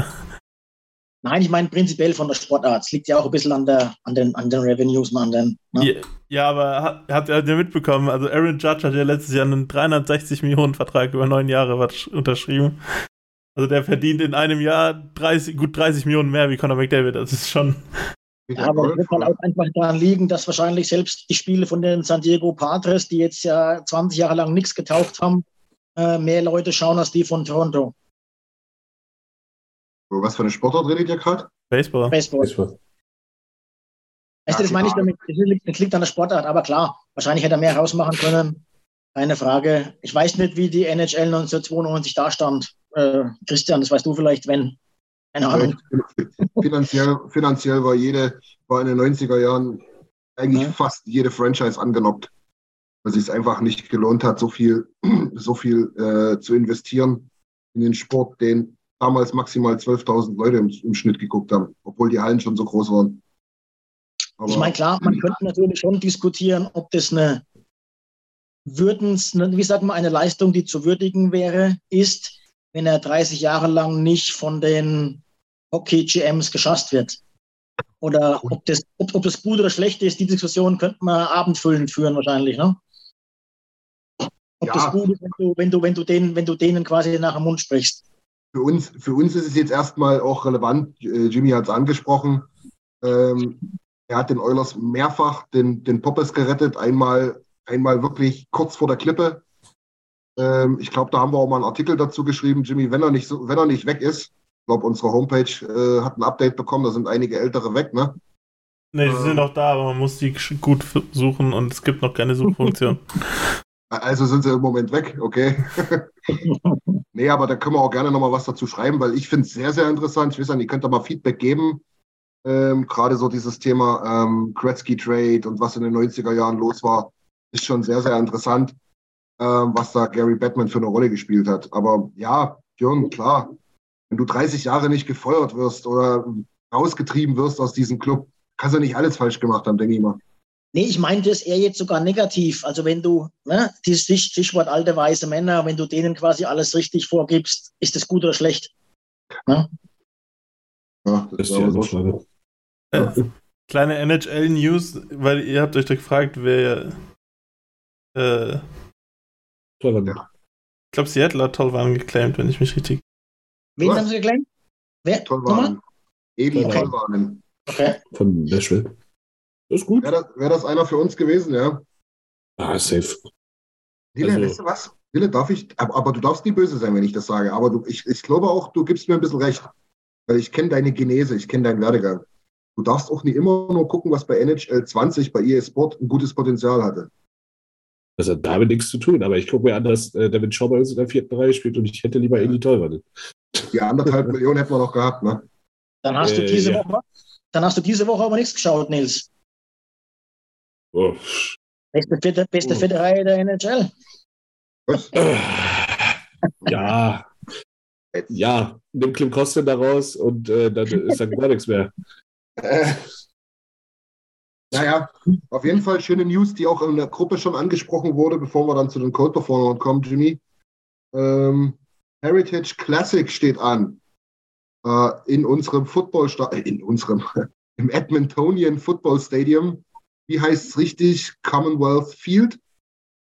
Nein, ich meine prinzipiell von der Sportart. Es liegt ja auch ein bisschen an, der, an, den, an den Revenues und an den. Ne? Ja, ja, aber hat, hat er ja mitbekommen, also Aaron Judge hat ja letztes Jahr einen 360 Millionen Vertrag über neun Jahre unterschrieben. Also der verdient in einem Jahr 30, gut 30 Millionen mehr wie Conor McDavid. Das ist schon. Ja, aber es wird halt auch einfach daran liegen, dass wahrscheinlich selbst die Spiele von den San Diego Padres, die jetzt ja 20 Jahre lang nichts getaucht haben, äh, mehr Leute schauen als die von Toronto. Was für eine Sportart redet ihr gerade? Baseball. Baseball. Baseball. Weißt du, das meine ich damit, das liegt, das liegt an der Sportart, aber klar, wahrscheinlich hätte er mehr rausmachen können. Keine Frage. Ich weiß nicht, wie die NHL 1992 da stand. Äh, Christian, das weißt du vielleicht, wenn. Keine Ahnung. Finanziell, finanziell war jede, war in den 90er Jahren eigentlich ja. fast jede Franchise angelockt. Weil es sich einfach nicht gelohnt hat, so viel, so viel äh, zu investieren in den Sport, den damals maximal 12.000 Leute im, im, Schnitt geguckt haben, obwohl die Hallen schon so groß waren. Aber ich meine, klar, man könnte natürlich schon diskutieren, ob das eine würdens, wie sagt man, eine Leistung, die zu würdigen wäre, ist, wenn er 30 Jahre lang nicht von den Hockey-GMs geschasst wird. Oder ob das, ob, ob das gut oder schlecht ist, die Diskussion könnte man abendfüllend führen wahrscheinlich, ne? Ob ja. das gut ist, wenn du, wenn du, wenn du denen, wenn du denen quasi nach dem Mund sprichst. Für uns, für uns ist es jetzt erstmal auch relevant, äh, Jimmy hat es angesprochen. Ähm, er hat den Oilers mehrfach den, den Poppes gerettet, einmal, einmal wirklich kurz vor der Klippe. Ähm, ich glaube, da haben wir auch mal einen Artikel dazu geschrieben, Jimmy, wenn er nicht, so, wenn er nicht weg ist. Ich glaube, unsere Homepage äh, hat ein Update bekommen, da sind einige ältere weg, ne? Ne, die äh, sind noch da, aber man muss die gut suchen und es gibt noch keine Suchfunktion. Also sind sie im Moment weg, okay. nee, aber da können wir auch gerne nochmal was dazu schreiben, weil ich finde es sehr, sehr interessant. Ich weiß nicht, ihr könnt da mal Feedback geben. Ähm, Gerade so dieses Thema ähm, Gretzky Trade und was in den 90er Jahren los war, ist schon sehr, sehr interessant was da Gary Batman für eine Rolle gespielt hat. Aber ja, Björn, klar, wenn du 30 Jahre nicht gefeuert wirst oder rausgetrieben wirst aus diesem Club, kannst du nicht alles falsch gemacht haben, denke ich mal. Nee, ich meinte es eher jetzt sogar negativ. Also wenn du, ne, dieses Stichwort alte weiße Männer, wenn du denen quasi alles richtig vorgibst, ist das gut oder schlecht? Ne? Ja, das ist ja so äh, Kleine NHL-News, weil ihr habt euch da gefragt, wer äh, Tollwagen. Ja. Ich glaube, Seattle hat Tollwagen geclaimed, wenn ich mich richtig. Wen haben sie geclaimed? Wer? Tollwagen. Edi okay. Tollwagen. Okay. Von Nashville. Das ist gut. Wäre das, wär das, einer für uns gewesen, ja? Ah, safe. Dille, also, weißt du was? Dille, darf ich, aber, aber, du darfst nie böse sein, wenn ich das sage. Aber du, ich, ich glaube auch, du gibst mir ein bisschen recht. Weil ich kenne deine Genese, ich kenne deinen Werdegang. Du darfst auch nie immer nur gucken, was bei NHL 20, bei EA Sport ein gutes Potenzial hatte. Das hat damit nichts zu tun, aber ich gucke mir an, dass äh, David Shaw bei uns in der vierten Reihe spielt und ich hätte lieber Eli Teurer. Die anderthalb Millionen hätten wir noch gehabt, ne? Dann hast, äh, du diese ja. Woche, dann hast du diese Woche aber nichts geschaut, Nils. Oh. Beste, vierte, beste oh. vierte Reihe der NHL. Was? ja. Ja, nimm Klim Kostin da raus und äh, dann ist dann gar nichts mehr. Naja, auf jeden Fall schöne News, die auch in der Gruppe schon angesprochen wurde, bevor wir dann zu den Code Performern kommen, Jimmy. Ähm, Heritage Classic steht an. Äh, in unserem Football, äh, in unserem, im Edmontonian Football Stadium. Wie heißt es richtig? Commonwealth Field,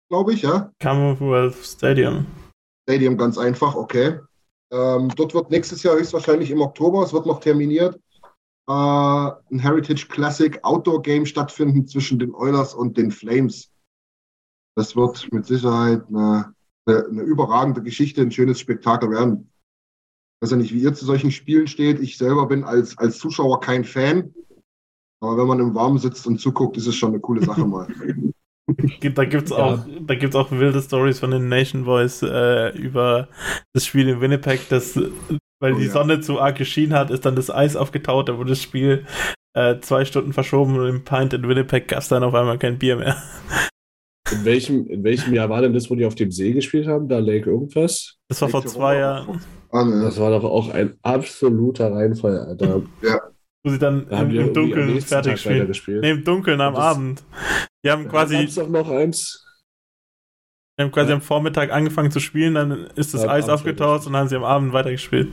glaube ich, ja? Commonwealth Stadium. Stadium, ganz einfach, okay. Ähm, dort wird nächstes Jahr höchstwahrscheinlich im Oktober, es wird noch terminiert, äh, ein Heritage Classic Outdoor Game stattfinden zwischen den Oilers und den Flames. Das wird mit Sicherheit eine, eine, eine überragende Geschichte, ein schönes Spektakel werden. Ich weiß ja nicht, wie ihr zu solchen Spielen steht. Ich selber bin als, als Zuschauer kein Fan. Aber wenn man im Warmen sitzt und zuguckt, ist es schon eine coole Sache mal. Da gibt es auch, ja. auch wilde Stories von den Nation Boys äh, über das Spiel in Winnipeg, das, weil oh, die ja. Sonne zu arg geschienen hat, ist dann das Eis aufgetaut, da wurde das Spiel äh, zwei Stunden verschoben und im Pint in Winnipeg gab es dann auf einmal kein Bier mehr. In welchem, in welchem Jahr war denn das, wo die auf dem See gespielt haben? Da Lake irgendwas? Das war Lake vor zwei Jahren. Das war doch auch ein absoluter Reinfall, Alter. Ja. Wo sie dann da im, im Dunkeln fertig spielen. Nee, im Dunkeln am Abend. Die haben quasi. Noch eins. Die haben quasi ja. am Vormittag angefangen zu spielen, dann ist das ja, Eis aufgetaut und dann haben sie am Abend weitergespielt.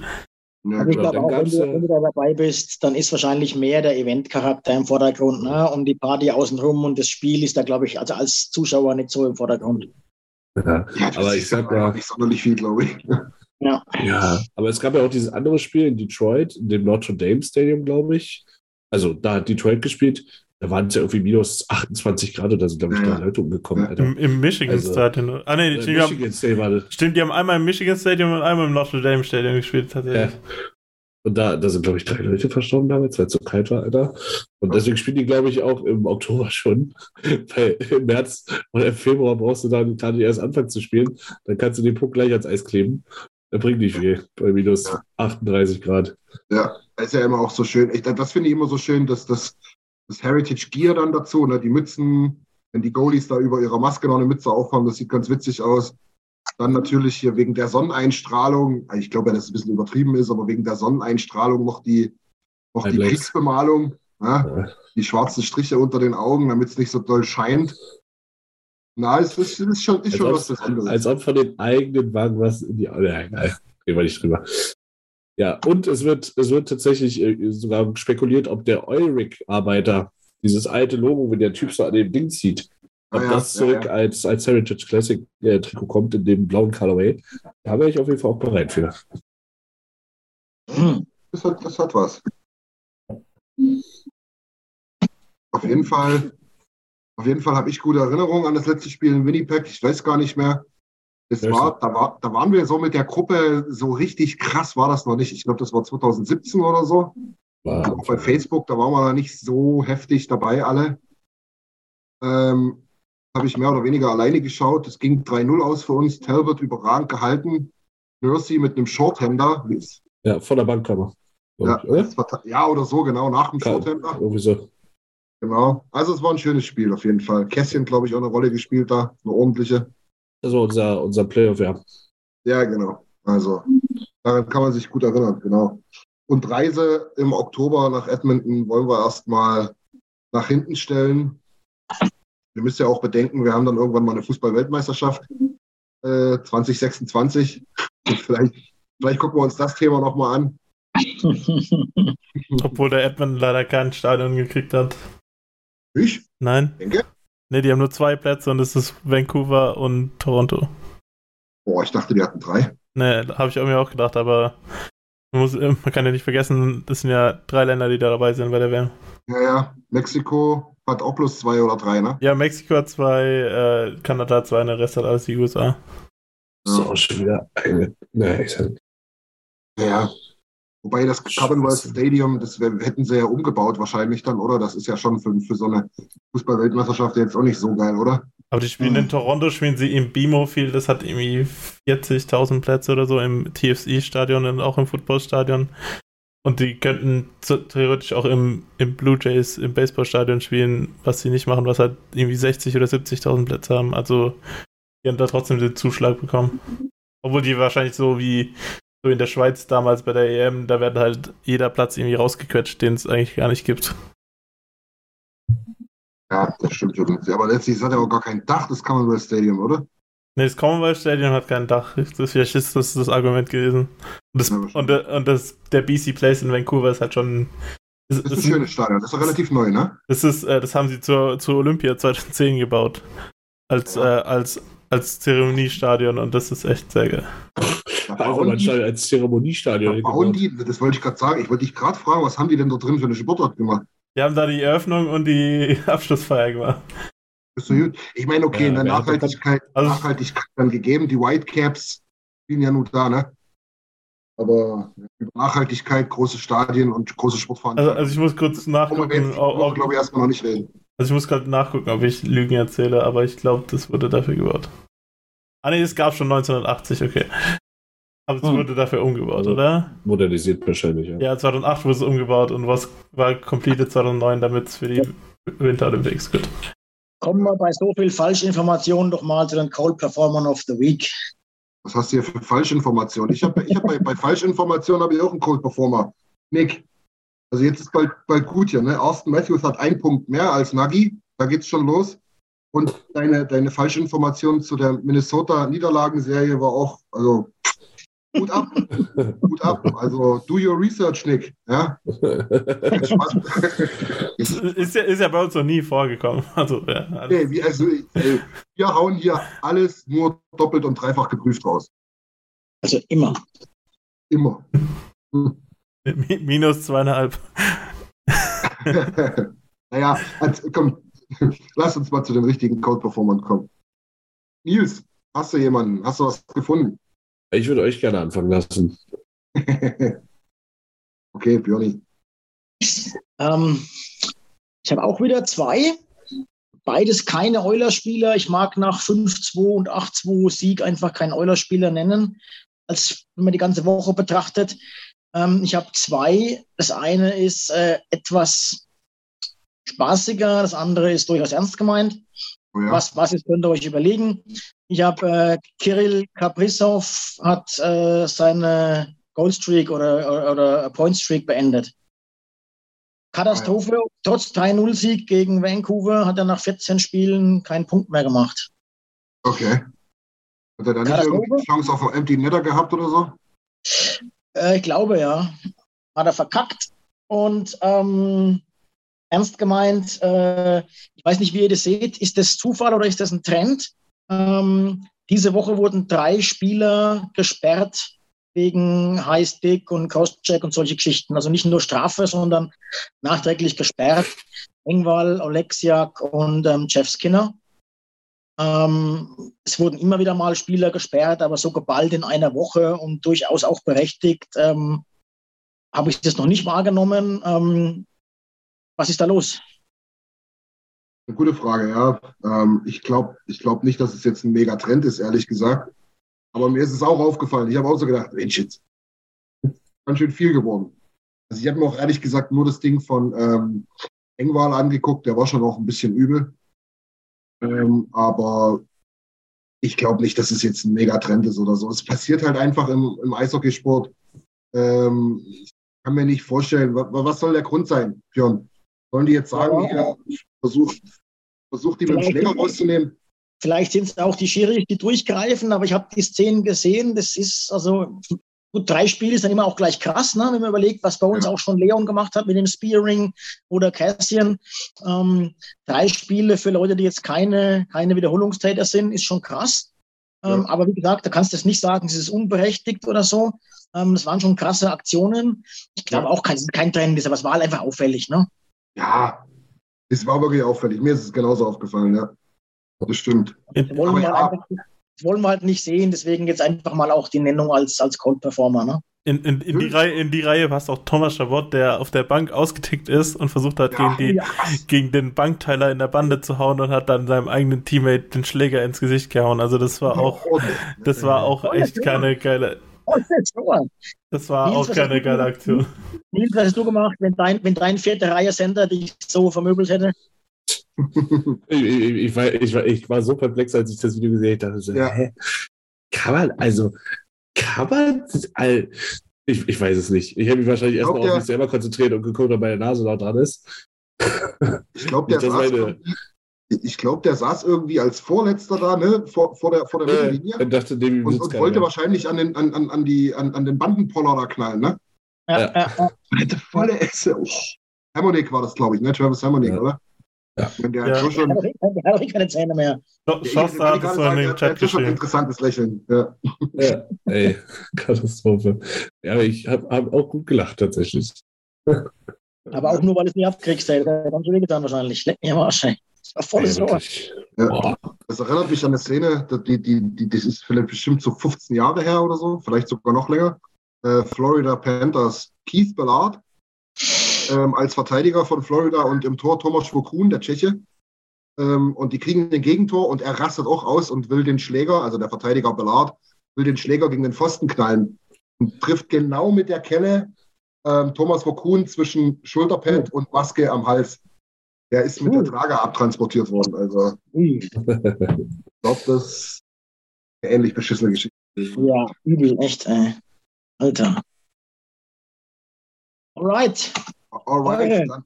Ja, Aber ich glaube auch, wenn du, wenn du, da dabei bist, dann ist wahrscheinlich mehr der Eventcharakter im Vordergrund ne? und die Party außenrum und das Spiel ist da, glaube ich, also als Zuschauer nicht so im Vordergrund. Ja, aber ich sag mal. Nicht sonderlich viel, glaube ich. Ja. ja, aber es gab ja auch dieses andere Spiel in Detroit, in dem Notre Dame Stadium, glaube ich. Also da hat Detroit gespielt. Da waren es ja irgendwie minus 28 Grad oder so, glaube ich, ja. da Leute umgekommen. Ja. Im, Im, Michigan also, Stadium. Ah, nee, stimmt, Michigan haben, Stadium stimmt, die haben einmal im Michigan Stadium und einmal im Notre Dame Stadium gespielt, tatsächlich. Ja. Und da, da sind, glaube ich, drei Leute verstorben damals, weil es so kalt war, Alter. Und deswegen spielen die, glaube ich, auch im Oktober schon. Weil im März oder im Februar brauchst du dann gerade erst anfangen zu spielen. Dann kannst du den Punkt gleich ans Eis kleben. Er bringt nicht viel bei minus ja. 38 Grad. Ja, ist ja immer auch so schön. Ich, das finde ich immer so schön, dass das, das Heritage Gear dann dazu, ne, die Mützen, wenn die Goalies da über ihre Maske noch eine Mütze aufhaben, das sieht ganz witzig aus. Dann natürlich hier wegen der Sonneneinstrahlung, ich glaube ja, dass es ein bisschen übertrieben ist, aber wegen der Sonneneinstrahlung noch die, noch die Kriegsbemalung, ne? die schwarzen Striche unter den Augen, damit es nicht so doll scheint. Na, es ist, ist schon, ist schon was Besonderes. Als ob von den eigenen Wagen was in die. Ja, egal, reden wir nicht drüber. Ja, und es wird, es wird tatsächlich äh, sogar spekuliert, ob der Eulric-Arbeiter, dieses alte Logo, wenn der Typ so an dem Ding zieht, ob ah, ja, das zurück ja, ja. Als, als Heritage Classic äh, Trikot kommt in dem blauen Colorway. Da wäre ich auf jeden Fall auch bereit für. Das hat, das hat was. Auf jeden Fall auf jeden Fall habe ich gute Erinnerungen an das letzte Spiel in Winnipeg. Ich weiß gar nicht mehr. Das war, da, war, da waren wir so mit der Gruppe, so richtig krass war das noch nicht. Ich glaube, das war 2017 oder so. Wow. Auch bei Facebook, da waren wir da nicht so heftig dabei alle. Ähm, habe ich mehr oder weniger alleine geschaut. Es ging 3-0 aus für uns. Talbot überragend gehalten. Mercy mit einem Shorthänder. Ja, von der Bankkammer. Ja, war, ja, oder so, genau, nach dem Shorthänder. Irgendwie so. Genau. Also es war ein schönes Spiel auf jeden Fall. Kässchen, glaube ich, auch eine Rolle gespielt da, eine ordentliche. Das war unser, unser Playoff, ja. Ja, genau. Also daran kann man sich gut erinnern, genau. Und Reise im Oktober nach Edmonton wollen wir erstmal nach hinten stellen. Wir müssen ja auch bedenken, wir haben dann irgendwann mal eine Fußball-Weltmeisterschaft äh, 2026. vielleicht, vielleicht gucken wir uns das Thema nochmal an. Obwohl der Edmonton leider kein Stadion gekriegt hat. Ich? Nein. Denke? Ne, die haben nur zwei Plätze und das ist Vancouver und Toronto. Boah, ich dachte, die hatten drei. Ne, habe ich mir auch gedacht, aber man, muss, man kann ja nicht vergessen, das sind ja drei Länder, die da dabei sind bei der WM. Ja, ja. Mexiko hat auch plus zwei oder drei, ne? Ja, Mexiko hat zwei, äh, Kanada hat zwei, und der Rest hat alles die USA. Auch schon wieder eine. Ne, ich sag. Ja, Wobei das Commonwealth Stadium, das hätten sie ja umgebaut wahrscheinlich dann, oder? Das ist ja schon für, für so eine Fußball-Weltmeisterschaft jetzt auch nicht so geil, oder? Aber die spielen mhm. in Toronto, spielen sie im BMO Field, das hat irgendwie 40.000 Plätze oder so im TFC-Stadion und auch im Footballstadion. Und die könnten theoretisch auch im, im Blue Jays, im Baseballstadion spielen, was sie nicht machen, was halt irgendwie 60 oder 70.000 Plätze haben. Also, die haben da trotzdem den Zuschlag bekommen. Obwohl die wahrscheinlich so wie so in der Schweiz damals bei der EM, da wird halt jeder Platz irgendwie rausgequetscht, den es eigentlich gar nicht gibt. Ja, das stimmt übrigens. Aber letztlich hat er auch gar kein Dach, das Commonwealth Stadium, oder? Nee, das Commonwealth Stadion hat kein Dach. Das, vielleicht ist das das Argument gewesen. Und, das, und, und das, der BC Place in Vancouver ist halt schon. Ist, das ist ein schönes Stadion. Das ist relativ neu, ne? Das ist, äh, das haben sie zur, zur Olympia 2010 gebaut. Als, ja. äh, als, als Zeremoniestadion und das ist echt sehr geil. Einfach mal Stadion als Zeremoniestadion. Bauen die, das wollte ich gerade sagen. Ich wollte dich gerade fragen, was haben die denn da drin für eine Sportart gemacht? Die haben da die Eröffnung und die Abschlussfeier gemacht. Ist so gut. Ich meine, okay, ja, in der Nachhaltigkeit, also, Nachhaltigkeit dann gegeben, die Whitecaps spielen ja nur da, ne? Aber über Nachhaltigkeit, große Stadien und große Sportveranstaltungen. Also, also ich muss kurz nachgucken. Ich auch, glaube ich, erstmal noch nicht reden. Also ich muss gerade nachgucken, ob ich Lügen erzähle, aber ich glaube, das wurde dafür gebaut. Ah ne, es gab schon 1980, okay. Aber es hm. wurde dafür umgebaut, also oder? Modernisiert wahrscheinlich, ja. Ja, 2008 wurde es umgebaut und was war komplett 2009, damit es für die Winter Olympics gut. Kommen wir bei so viel Falschinformationen doch mal zu den Cold Performern of the Week. Was hast du hier für Falschinformationen? Ich habe ich hab bei, bei Falschinformationen habe ich auch einen Cold Performer. Nick. Also jetzt ist bald, bald gut hier. Ne? Austin Matthews hat einen Punkt mehr als Nagy. Da geht es schon los. Und deine, deine Falschinformation zu der Minnesota-Niederlagenserie war auch, also Gut ab. Gut ab. Also do your research, Nick. Ja? ist, ja, ist ja bei uns noch nie vorgekommen. Also, ja, nee, wir, also, ey, wir hauen hier alles nur doppelt und dreifach geprüft raus. Also immer. Immer. Minus zweieinhalb. naja, also, komm, lass uns mal zu den richtigen Code-Performern kommen. Nils, hast du jemanden? Hast du was gefunden? Ich würde euch gerne anfangen lassen. okay, Björni. Ähm, ich habe auch wieder zwei. Beides keine Eulerspieler. Ich mag nach 5-2 und 8-2 Sieg einfach keinen Eulerspieler nennen, als wenn man die ganze Woche betrachtet. Ähm, ich habe zwei. Das eine ist äh, etwas spaßiger, das andere ist durchaus ernst gemeint. Oh ja. Was, was ist, könnt ihr euch überlegen. Ich habe äh, Kirill Kaprizov hat äh, seine Goldstreak oder, oder, oder Point Streak beendet. Katastrophe. Trotz 3-0-Sieg gegen Vancouver hat er nach 14 Spielen keinen Punkt mehr gemacht. Okay. Hat er da nicht irgendwie Chance auf einen Empty Netter gehabt oder so? Äh, ich glaube ja. Hat er verkackt. Und ähm, ernst gemeint, äh, ich weiß nicht, wie ihr das seht, ist das Zufall oder ist das ein Trend? Ähm, diese Woche wurden drei Spieler gesperrt wegen High Stick und Crosscheck und solche Geschichten. Also nicht nur Strafe, sondern nachträglich gesperrt. Engwall, Oleksiak und ähm, Jeff Skinner. Ähm, es wurden immer wieder mal Spieler gesperrt, aber so geballt in einer Woche und durchaus auch berechtigt ähm, habe ich das noch nicht wahrgenommen. Ähm, was ist da los? Eine gute Frage, ja. Ähm, ich glaube ich glaub nicht, dass es jetzt ein Megatrend ist, ehrlich gesagt. Aber mir ist es auch aufgefallen. Ich habe auch so gedacht, Mensch, jetzt ganz schön viel geworden. Also ich habe mir auch ehrlich gesagt nur das Ding von ähm, Engwahl angeguckt. Der war schon auch ein bisschen übel. Ähm, aber ich glaube nicht, dass es jetzt ein Megatrend ist oder so. Es passiert halt einfach im, im Eishockeysport. Ähm, ich kann mir nicht vorstellen, was, was soll der Grund sein, Björn? Sollen die jetzt sagen, ja, versucht, versucht die mit dem Schläger rauszunehmen? Vielleicht sind es auch die Schiris, die durchgreifen, aber ich habe die Szenen gesehen. Das ist also gut, drei Spiele ist dann immer auch gleich krass, ne? wenn man überlegt, was bei uns ja. auch schon Leon gemacht hat mit dem Spearing oder Cassian. Ähm, drei Spiele für Leute, die jetzt keine, keine Wiederholungstäter sind, ist schon krass. Ähm, ja. Aber wie gesagt, da kannst du es nicht sagen, es ist unberechtigt oder so. Ähm, das waren schon krasse Aktionen. Ich glaube ja. auch kein, kein Trend, aber es war halt einfach auffällig. Ne? Ja, es war wirklich auffällig. Mir ist es genauso aufgefallen, ja. Das stimmt. Das wollen, wir, ja. einfach, das wollen wir halt nicht sehen, deswegen jetzt einfach mal auch die Nennung als, als Cold Performer, ne? In, in, in, die Reihe, in die Reihe passt auch Thomas Chabot, der auf der Bank ausgetickt ist und versucht hat, ja, gegen, die, ja. gegen den Bankteiler in der Bande zu hauen und hat dann seinem eigenen Teammate den Schläger ins Gesicht gehauen. Also das war auch, das war auch echt keine geile, das war Nils, auch keine geile Aktion. Nils, was hast du gemacht, wenn dein, wenn dein vierter Reihe Sender dich so vermöbelt hätte? ich, ich, ich, war, ich, war, ich war so perplex, als ich das Video gesehen habe. So, ja. hä? Kann man, also, kann man, all, ich, ich weiß es nicht. Ich habe mich wahrscheinlich erstmal auf mich selber konzentriert und geguckt, ob meine Nase noch dran ist. Ich glaube, der, ich glaube, der saß irgendwie als Vorletzter da, ne, vor, vor der, vor der Äh, Mittellinie dachte, dem und, und wollte mehr. wahrscheinlich an den, an, an, an, die, an, an den Bandenpoller da knallen, ne? Ja, Ja. ja. Hätte volle Esse. Oh. Harmonic war das, glaube ich, ne? Travis Harmonic, Ja. oder? Ja. Wenn der Ja. hat schon, auch- der hat auch keine Zähne mehr. Wollte hat es in den der- der Chat hat so schon ein geschrieben. interessantes Lächeln. Ja. Ja, ey, Katastrophe. Ja, aber ich habe hab auch gut gelacht tatsächlich. Aber auch nur, weil es nie abkriegst, ey. Das hat dann schon getan wahrscheinlich. Leck mir am Arsch, ey. Das Ey, Rohr. wirklich. Ja. Das erinnert mich an eine Szene, die, die, die, das ist vielleicht bestimmt so 15 Jahre her oder so, vielleicht sogar noch länger. Äh, Florida Panthers, Keith Ballard ähm, als Verteidiger von Florida und im Tor Thomas Schwokun, der Tscheche. Ähm, und die kriegen den Gegentor und er rastet auch aus und will den Schläger, also der Verteidiger Ballard, will den Schläger gegen den Pfosten knallen und trifft genau mit der Kelle ähm, Thomas Schwokun zwischen Schulterpad und Maske am Hals. Der ist mit der Trage abtransportiert worden. Also ich glaube, das ist eine ähnlich beschissene Geschichte. Ja, übel, echt, ey. Alter. Alright. Alright, Okay. dann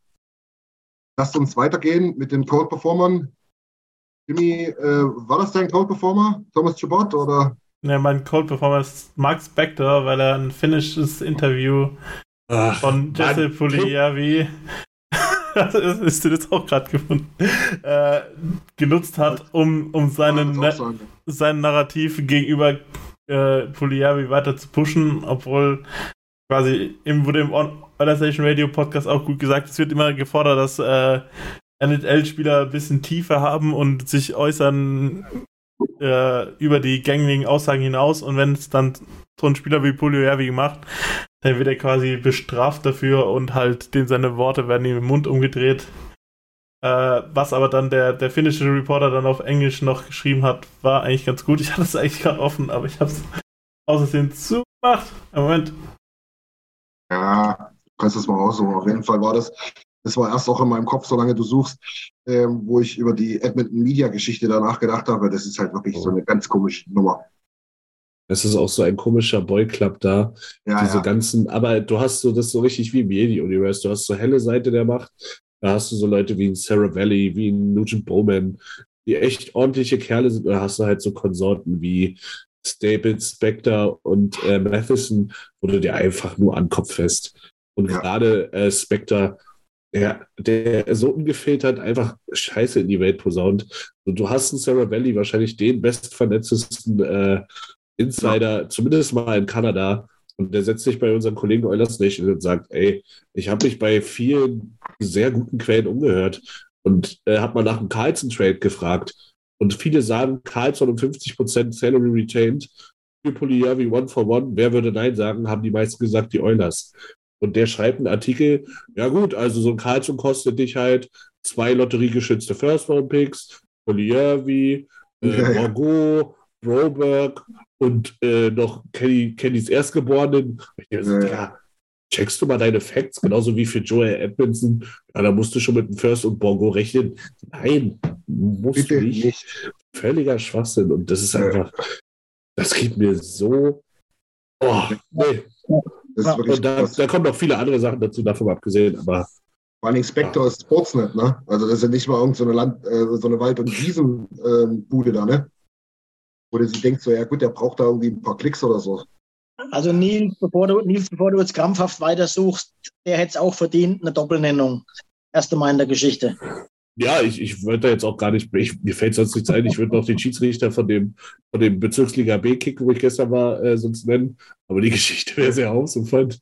lasst uns weitergehen mit den Code Performern. Jimmy, äh, war das dein Code Performer? Thomas Chabot oder? Ja, mein Cold Performer ist Mark Spector, weil er ein finnisches Interview Ach, von Jesse. Pugliavi, das ist, das auch gerade gefunden, äh, genutzt hat, um, um seinen, sagen. sein Narrativ gegenüber äh, Pugliavi weiter zu pushen, obwohl quasi im, wurde im On Station Radio Podcast auch gut gesagt, es wird immer gefordert, dass äh, NHL-Spieler ein bisschen tiefer haben und sich äußern äh, über die gängigen Aussagen hinaus und wenn es dann so ein Spieler wie Pugliavi macht, dann wird er quasi bestraft dafür und halt dem seine Worte werden ihm im Mund umgedreht. Äh, was aber dann der, der finnische Reporter dann auf Englisch noch geschrieben hat, war eigentlich ganz gut. Ich hatte es eigentlich gerade offen, aber ich habe es außersehen zugemacht. Einen Moment. Ja, du kannst das mal raussuchen. Auf jeden Fall war das. Das war erst auch in meinem Kopf, solange du suchst, ähm, wo ich über die Edmonton Media Geschichte danach gedacht habe. Das ist halt wirklich so eine ganz komische Nummer. Es ist auch so ein komischer Boy-Club da. Ja, diese ja. ganzen, aber du hast so das so richtig wie im Jedi-Universe. Du hast so helle Seite der Macht. Da hast du so Leute wie ein Sarah Valley, wie ein Nugent Bowman, die echt ordentliche Kerle sind. Oder hast du halt so Konsorten wie Staples, Spectre und äh, Matheson, wo du dir einfach nur an den Kopf fest. Und Ja. gerade äh, Spectre, der, der so ungefiltert einfach Scheiße in die Welt posaunt. Und du hast einen Sarah Valley, wahrscheinlich den bestvernetztesten äh, Insider, zumindest mal in Kanada. Und der setzt sich bei unseren Kollegen Eulers nicht und sagt, ey, ich habe mich bei vielen sehr guten Quellen umgehört und äh, habe mal nach dem Carlson-Trade gefragt. Und viele sagen, Carlson um 50% Salary retained für Puliavi One for One. Wer würde Nein sagen? Haben die meisten gesagt, die Eulers. Und der schreibt einen Artikel, ja gut, also so ein Carlson kostet dich halt zwei lotteriegeschützte First-Round-Picks, Puliavi, äh, Ja, ja. Borgo, Broberg und äh, noch Kenny, Kennys Erstgeborenen. Ich so, Ja, ja. Checkst du mal deine Facts, genauso wie für Joel Edmondson. Ja, da musst du schon mit dem First und Borgo rechnen. Nein, musst Bitte du nicht. nicht. Völliger Schwachsinn. Und das ist Ja. einfach, das geht mir so. Oh, nee. Das ist wirklich Und da, da kommen noch viele andere Sachen dazu, davon abgesehen, aber Vor allem Spectre ist Sportsnet, ne? Also das ist ja nicht mal irgendeine so eine Land, äh, so eine Wald- und Wiesenbude da, ne? Wo du sie denkt, so, ja gut, der braucht da irgendwie ein paar Klicks oder so. Also Nils, bevor du, Nils, bevor du jetzt krampfhaft weitersuchst, der hätte es auch verdient, eine Doppelnennung. Erste Mal in der Geschichte. Ja, ich, ich würde da jetzt auch gar nicht, ich, mir fällt sonst nichts ein, ich würde noch den Schiedsrichter von dem, von dem Bezirksliga B kicken, wo ich gestern war, äh, sonst nennen. Aber die Geschichte wäre sehr ausufern.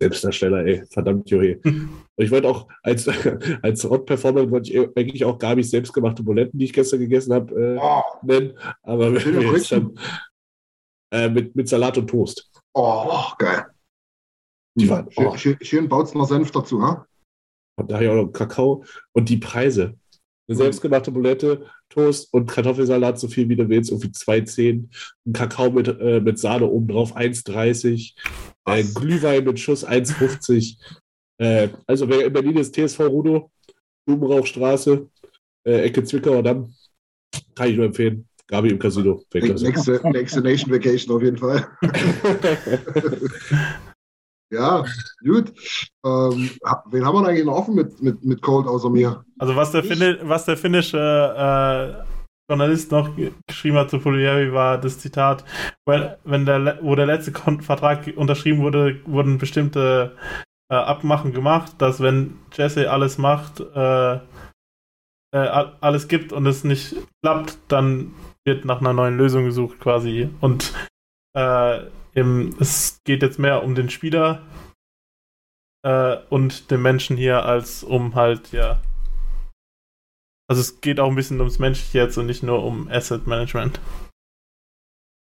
Selbstdarsteller, ey, verdammt, Johe. Und ich wollte auch, als, als Rock-Performer wollte ich eigentlich auch gar nicht selbstgemachte Buletten, die ich gestern gegessen habe, äh, Oh, nennen. Aber wenn wir jetzt dann, äh, mit, mit Salat und Toast. oh geil. Die waren, Schön, oh, schön, schön Bautzner Senf dazu, ha? Und daher auch noch Kakao und die Preise. Eine selbstgemachte Bulette, Toast und Kartoffelsalat, so viel wie du willst, irgendwie 2,10. Ein Kakao mit, äh, mit Sahne obendrauf, 1,30. Äh? Glühwein mit Schuss, 1,50. Äh, also wer in Berlin ist, TSV Rudo, Blumenrauchstraße, äh, Ecke Zwickauer Damm. Kann ich nur empfehlen. Gabi im Casino. Nächste, nächste Nation Vacation auf jeden Fall. Ja, gut. Ähm, wen haben wir eigentlich noch offen mit, mit, mit Cold außer mir? Also was der, Finne, was der finnische äh, Journalist noch geschrieben hat zu Pugliari war das Zitat, wenn, wenn der, wo der letzte Vertrag unterschrieben wurde, wurden bestimmte äh, Abmachen gemacht, dass wenn Jesse alles macht, äh, äh, alles gibt und es nicht klappt, dann wird nach einer neuen Lösung gesucht quasi. Und äh, es geht jetzt mehr um den Spieler äh, und den Menschen hier als um halt, ja. Also es geht auch ein bisschen ums Menschliche jetzt und nicht nur um Asset Management.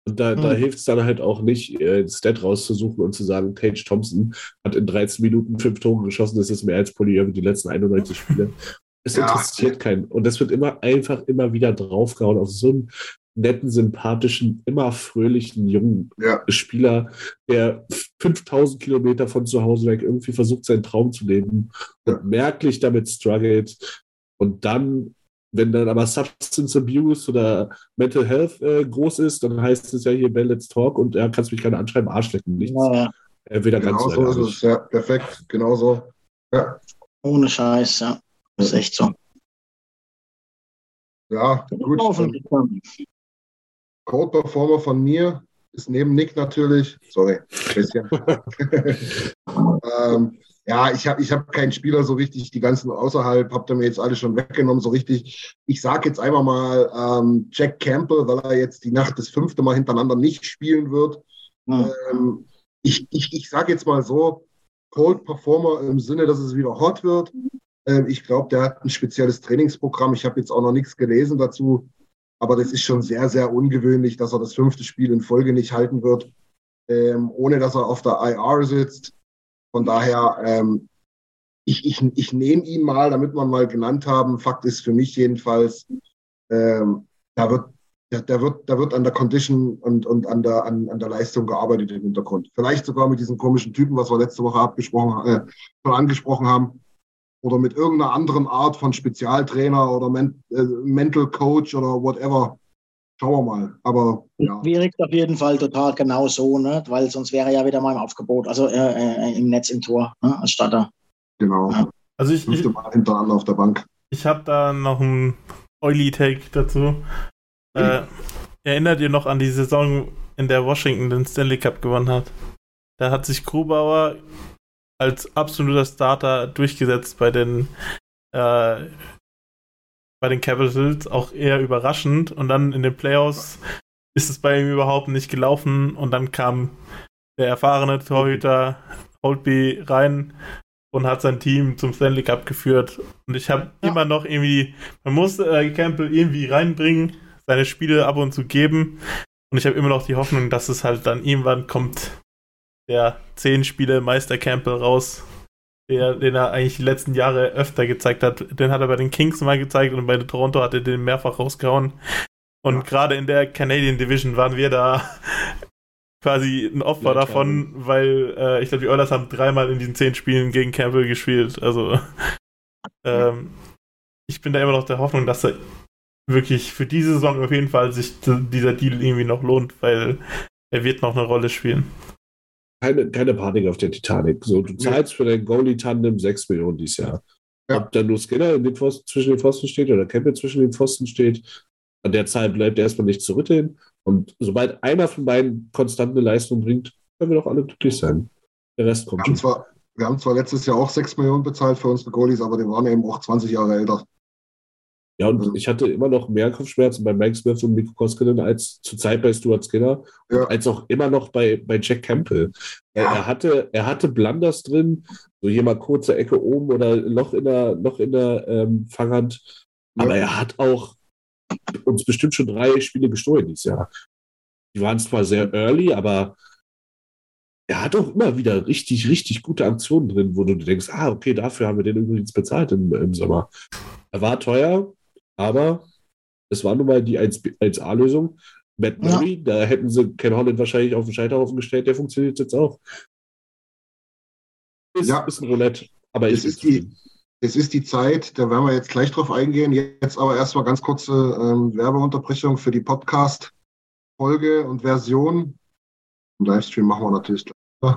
Und da, hm. da hilft es dann halt auch nicht, äh, Stat rauszusuchen und zu sagen, Tage Thompson hat in 13 Minuten fünf Tore geschossen, das ist mehr als Poly über die letzten 91 Spiele. Es ja. interessiert keinen. Und das wird immer einfach immer wieder draufgehauen auf so einen netten, sympathischen, immer fröhlichen jungen ja. Spieler, der 5000 Kilometer von zu Hause weg irgendwie versucht, seinen Traum zu leben ja. und merklich damit struggelt. Und dann, wenn dann aber Substance Abuse oder Mental Health äh, groß ist, dann heißt es ja hier, Bell, let's talk und er ja, kannst mich gerne anschreiben, Arschlecken, nichts. Ja. Entweder genau ganz so ist es, ja, perfekt, genau so. Ja. Ohne Scheiß, ja. Das ist echt so. Ja, gut. Code-Performer von mir ist neben Nick natürlich, sorry, ein bisschen. ähm, ja, ich habe ich hab keinen Spieler so richtig, die ganzen außerhalb, habt ihr mir jetzt alle schon weggenommen, so richtig. Ich sage jetzt einfach mal ähm, Jack Campbell, weil er jetzt die Nacht das fünfte Mal hintereinander nicht spielen wird. Mhm. Ähm, ich ich, ich sage jetzt mal so, Cold Performer im Sinne, dass es wieder hot wird. Ähm, ich glaube, der hat ein spezielles Trainingsprogramm. Ich habe jetzt auch noch nichts gelesen dazu. Aber das ist schon sehr, sehr ungewöhnlich, dass er das fünfte Spiel in Folge nicht halten wird, ähm, ohne dass er auf der IR sitzt. Von daher, ähm, ich, ich, ich nehme ihn mal, damit wir mal genannt haben. Fakt ist für mich jedenfalls, ähm, da wird da, da, wird, da wird an der Condition und, und an, der, an, an der Leistung gearbeitet im Hintergrund. Vielleicht sogar mit diesen komischen Typen, was wir letzte Woche abgesprochen, äh, schon angesprochen haben oder mit irgendeiner anderen Art von Spezialtrainer oder Men äh, Mental Coach oder whatever. Schauen wir mal. Aber ja. Schwierig auf jeden Fall total genau so, ne? weil sonst wäre ja wieder mal im Aufgebot, also äh, äh, im Netz im Tor ne? als Starter. Genau. Ja. Also ich, ich mal hintereinander auf der Bank. Ich habe da noch einen Oily Take dazu. Äh, erinnert ihr noch an die Saison, in der Washington den Stanley Cup gewonnen hat? Da hat sich Grubauer als absoluter Starter durchgesetzt bei den äh, bei den Capitals, auch eher überraschend. Und dann in den Playoffs ist es bei ihm überhaupt nicht gelaufen und dann kam der erfahrene Torhüter Holtby rein und hat sein Team zum Stanley Cup geführt. Und ich habe ja. immer noch irgendwie, man muss äh, Campbell irgendwie reinbringen, seine Spiele ab und zu geben. Und ich habe immer noch die Hoffnung, dass es halt dann irgendwann kommt, der zehn Spiele Meister Campbell raus, der, den er eigentlich die letzten Jahre öfter gezeigt hat. Den hat er bei den Kings mal gezeigt und bei Toronto hat er den mehrfach rausgehauen. Und ja. gerade in der Canadian Division waren wir da quasi ein Opfer ja, davon, weil äh, ich glaube, die Oilers haben dreimal in diesen zehn Spielen gegen Campbell gespielt. Also ähm, ich bin da immer noch der Hoffnung, dass er wirklich für diese Saison auf jeden Fall sich dieser Deal irgendwie noch lohnt, weil er wird noch eine Rolle spielen keine, keine Panik auf der Titanic. So, du zahlst für dein Goalie-Tandem 6 Millionen dieses Jahr. Ja. Ob dann nur Skinner in den Pfosten, zwischen den Pfosten steht oder Campbell zwischen den Pfosten steht, an der Zahl bleibt erstmal nicht zu rütteln. Und sobald einer von beiden konstante Leistung bringt, können wir doch alle glücklich sein. Der Rest kommt wir haben, zwar, wir haben zwar letztes Jahr auch 6 Millionen bezahlt für unsere Goalies, aber die waren eben auch 20 Jahre älter. Ja, und mhm. ich hatte immer noch mehr Kopfschmerzen bei Mike Smith und Mikko Koskinen als zur Zeit bei Stuart Skinner, ja. als auch immer noch bei, bei Jack Campbell. Ja. Er, hatte, er hatte Blunders drin, so jemand kurze Ecke oben oder Loch in der, Loch in der ähm, Fanghand. Aber ja. er hat auch uns bestimmt schon drei Spiele gestohlen dieses Jahr. Die waren zwar sehr early, aber er hat auch immer wieder richtig, richtig gute Aktionen drin, wo du denkst, ah, okay, dafür haben wir den übrigens bezahlt im, im Sommer. Er war teuer, aber es war nun mal die 1A-Lösung. Matt Murray, ja. da hätten sie Ken Holland wahrscheinlich auf den Scheiterhaufen gestellt, der funktioniert jetzt auch. Ist, ja. ist ein Roulette, aber es ist, die, es ist die Zeit, da werden wir jetzt gleich drauf eingehen. Jetzt aber erstmal ganz kurze ähm, Werbeunterbrechung für die Podcast-Folge und Version. Im Livestream machen wir natürlich gleich.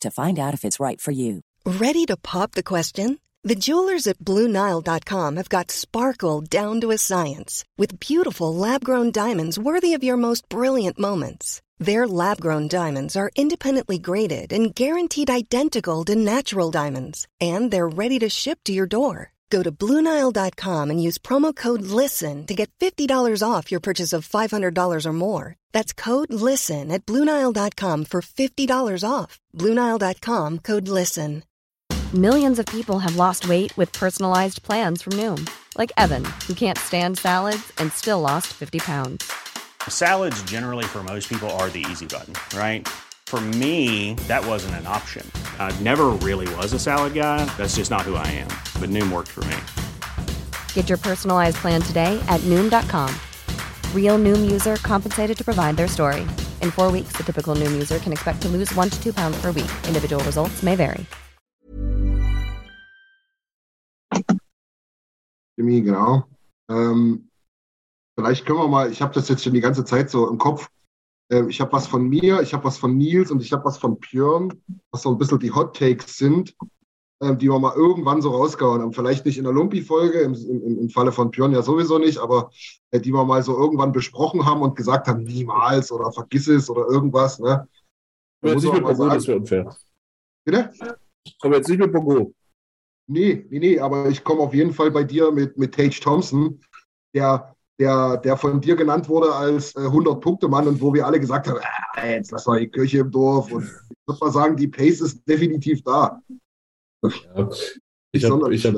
to find out if it's right for you. Ready to pop the question? The jewelers at BlueNile.com have got sparkle down to a science with beautiful lab grown diamonds worthy of your most brilliant moments. Their lab grown diamonds are independently graded and guaranteed identical to natural diamonds, and they're ready to ship to your door. Go to BlueNile.com and use promo code LISTEN to get $50 off your purchase of $500 or more. That's code LISTEN at BlueNile.com for $50 off. BlueNile.com code LISTEN. Millions of people have lost weight with personalized plans from Noom, like Evan, who can't stand salads and still lost 50 pounds. Salads, generally, for most people, are the easy button, right? For me, that wasn't an option. I never really was a salad guy. That's just not who I am. But Noom worked for me. Get your personalized plan today at Noom.com. Real Noom user compensated to provide their story. In four weeks, the typical Noom user can expect to lose one to two pounds per week. Individual results may vary. Jimmy, genau. Ähm, vielleicht können wir mal, ich habe das jetzt schon die ganze Zeit so im Kopf. Ähm, ich habe was von mir, ich habe was von Nils und ich habe was von Björn, was so ein bisschen die Hot Takes sind, die wir mal irgendwann so rausgehauen haben. Vielleicht nicht in der Lumpi-Folge, im, im, im Falle von Björn ja sowieso nicht, aber äh, die wir mal so irgendwann besprochen haben und gesagt haben, niemals oder vergiss es oder irgendwas. Ne? Aber jetzt nicht mit Bongo, das wäre unfair. Bitte? Aber jetzt nicht mit Bongo. Nee, nee, nee, aber ich komme auf jeden Fall bei dir mit, mit Tage Thompson, der, der, der von dir genannt wurde als äh, 100-Punkte-Mann und wo wir alle gesagt haben, ah, jetzt lass mal die Kirche im Dorf. Und ich würde mal sagen, die Pace ist definitiv da. Ja. Ich habe ich hab,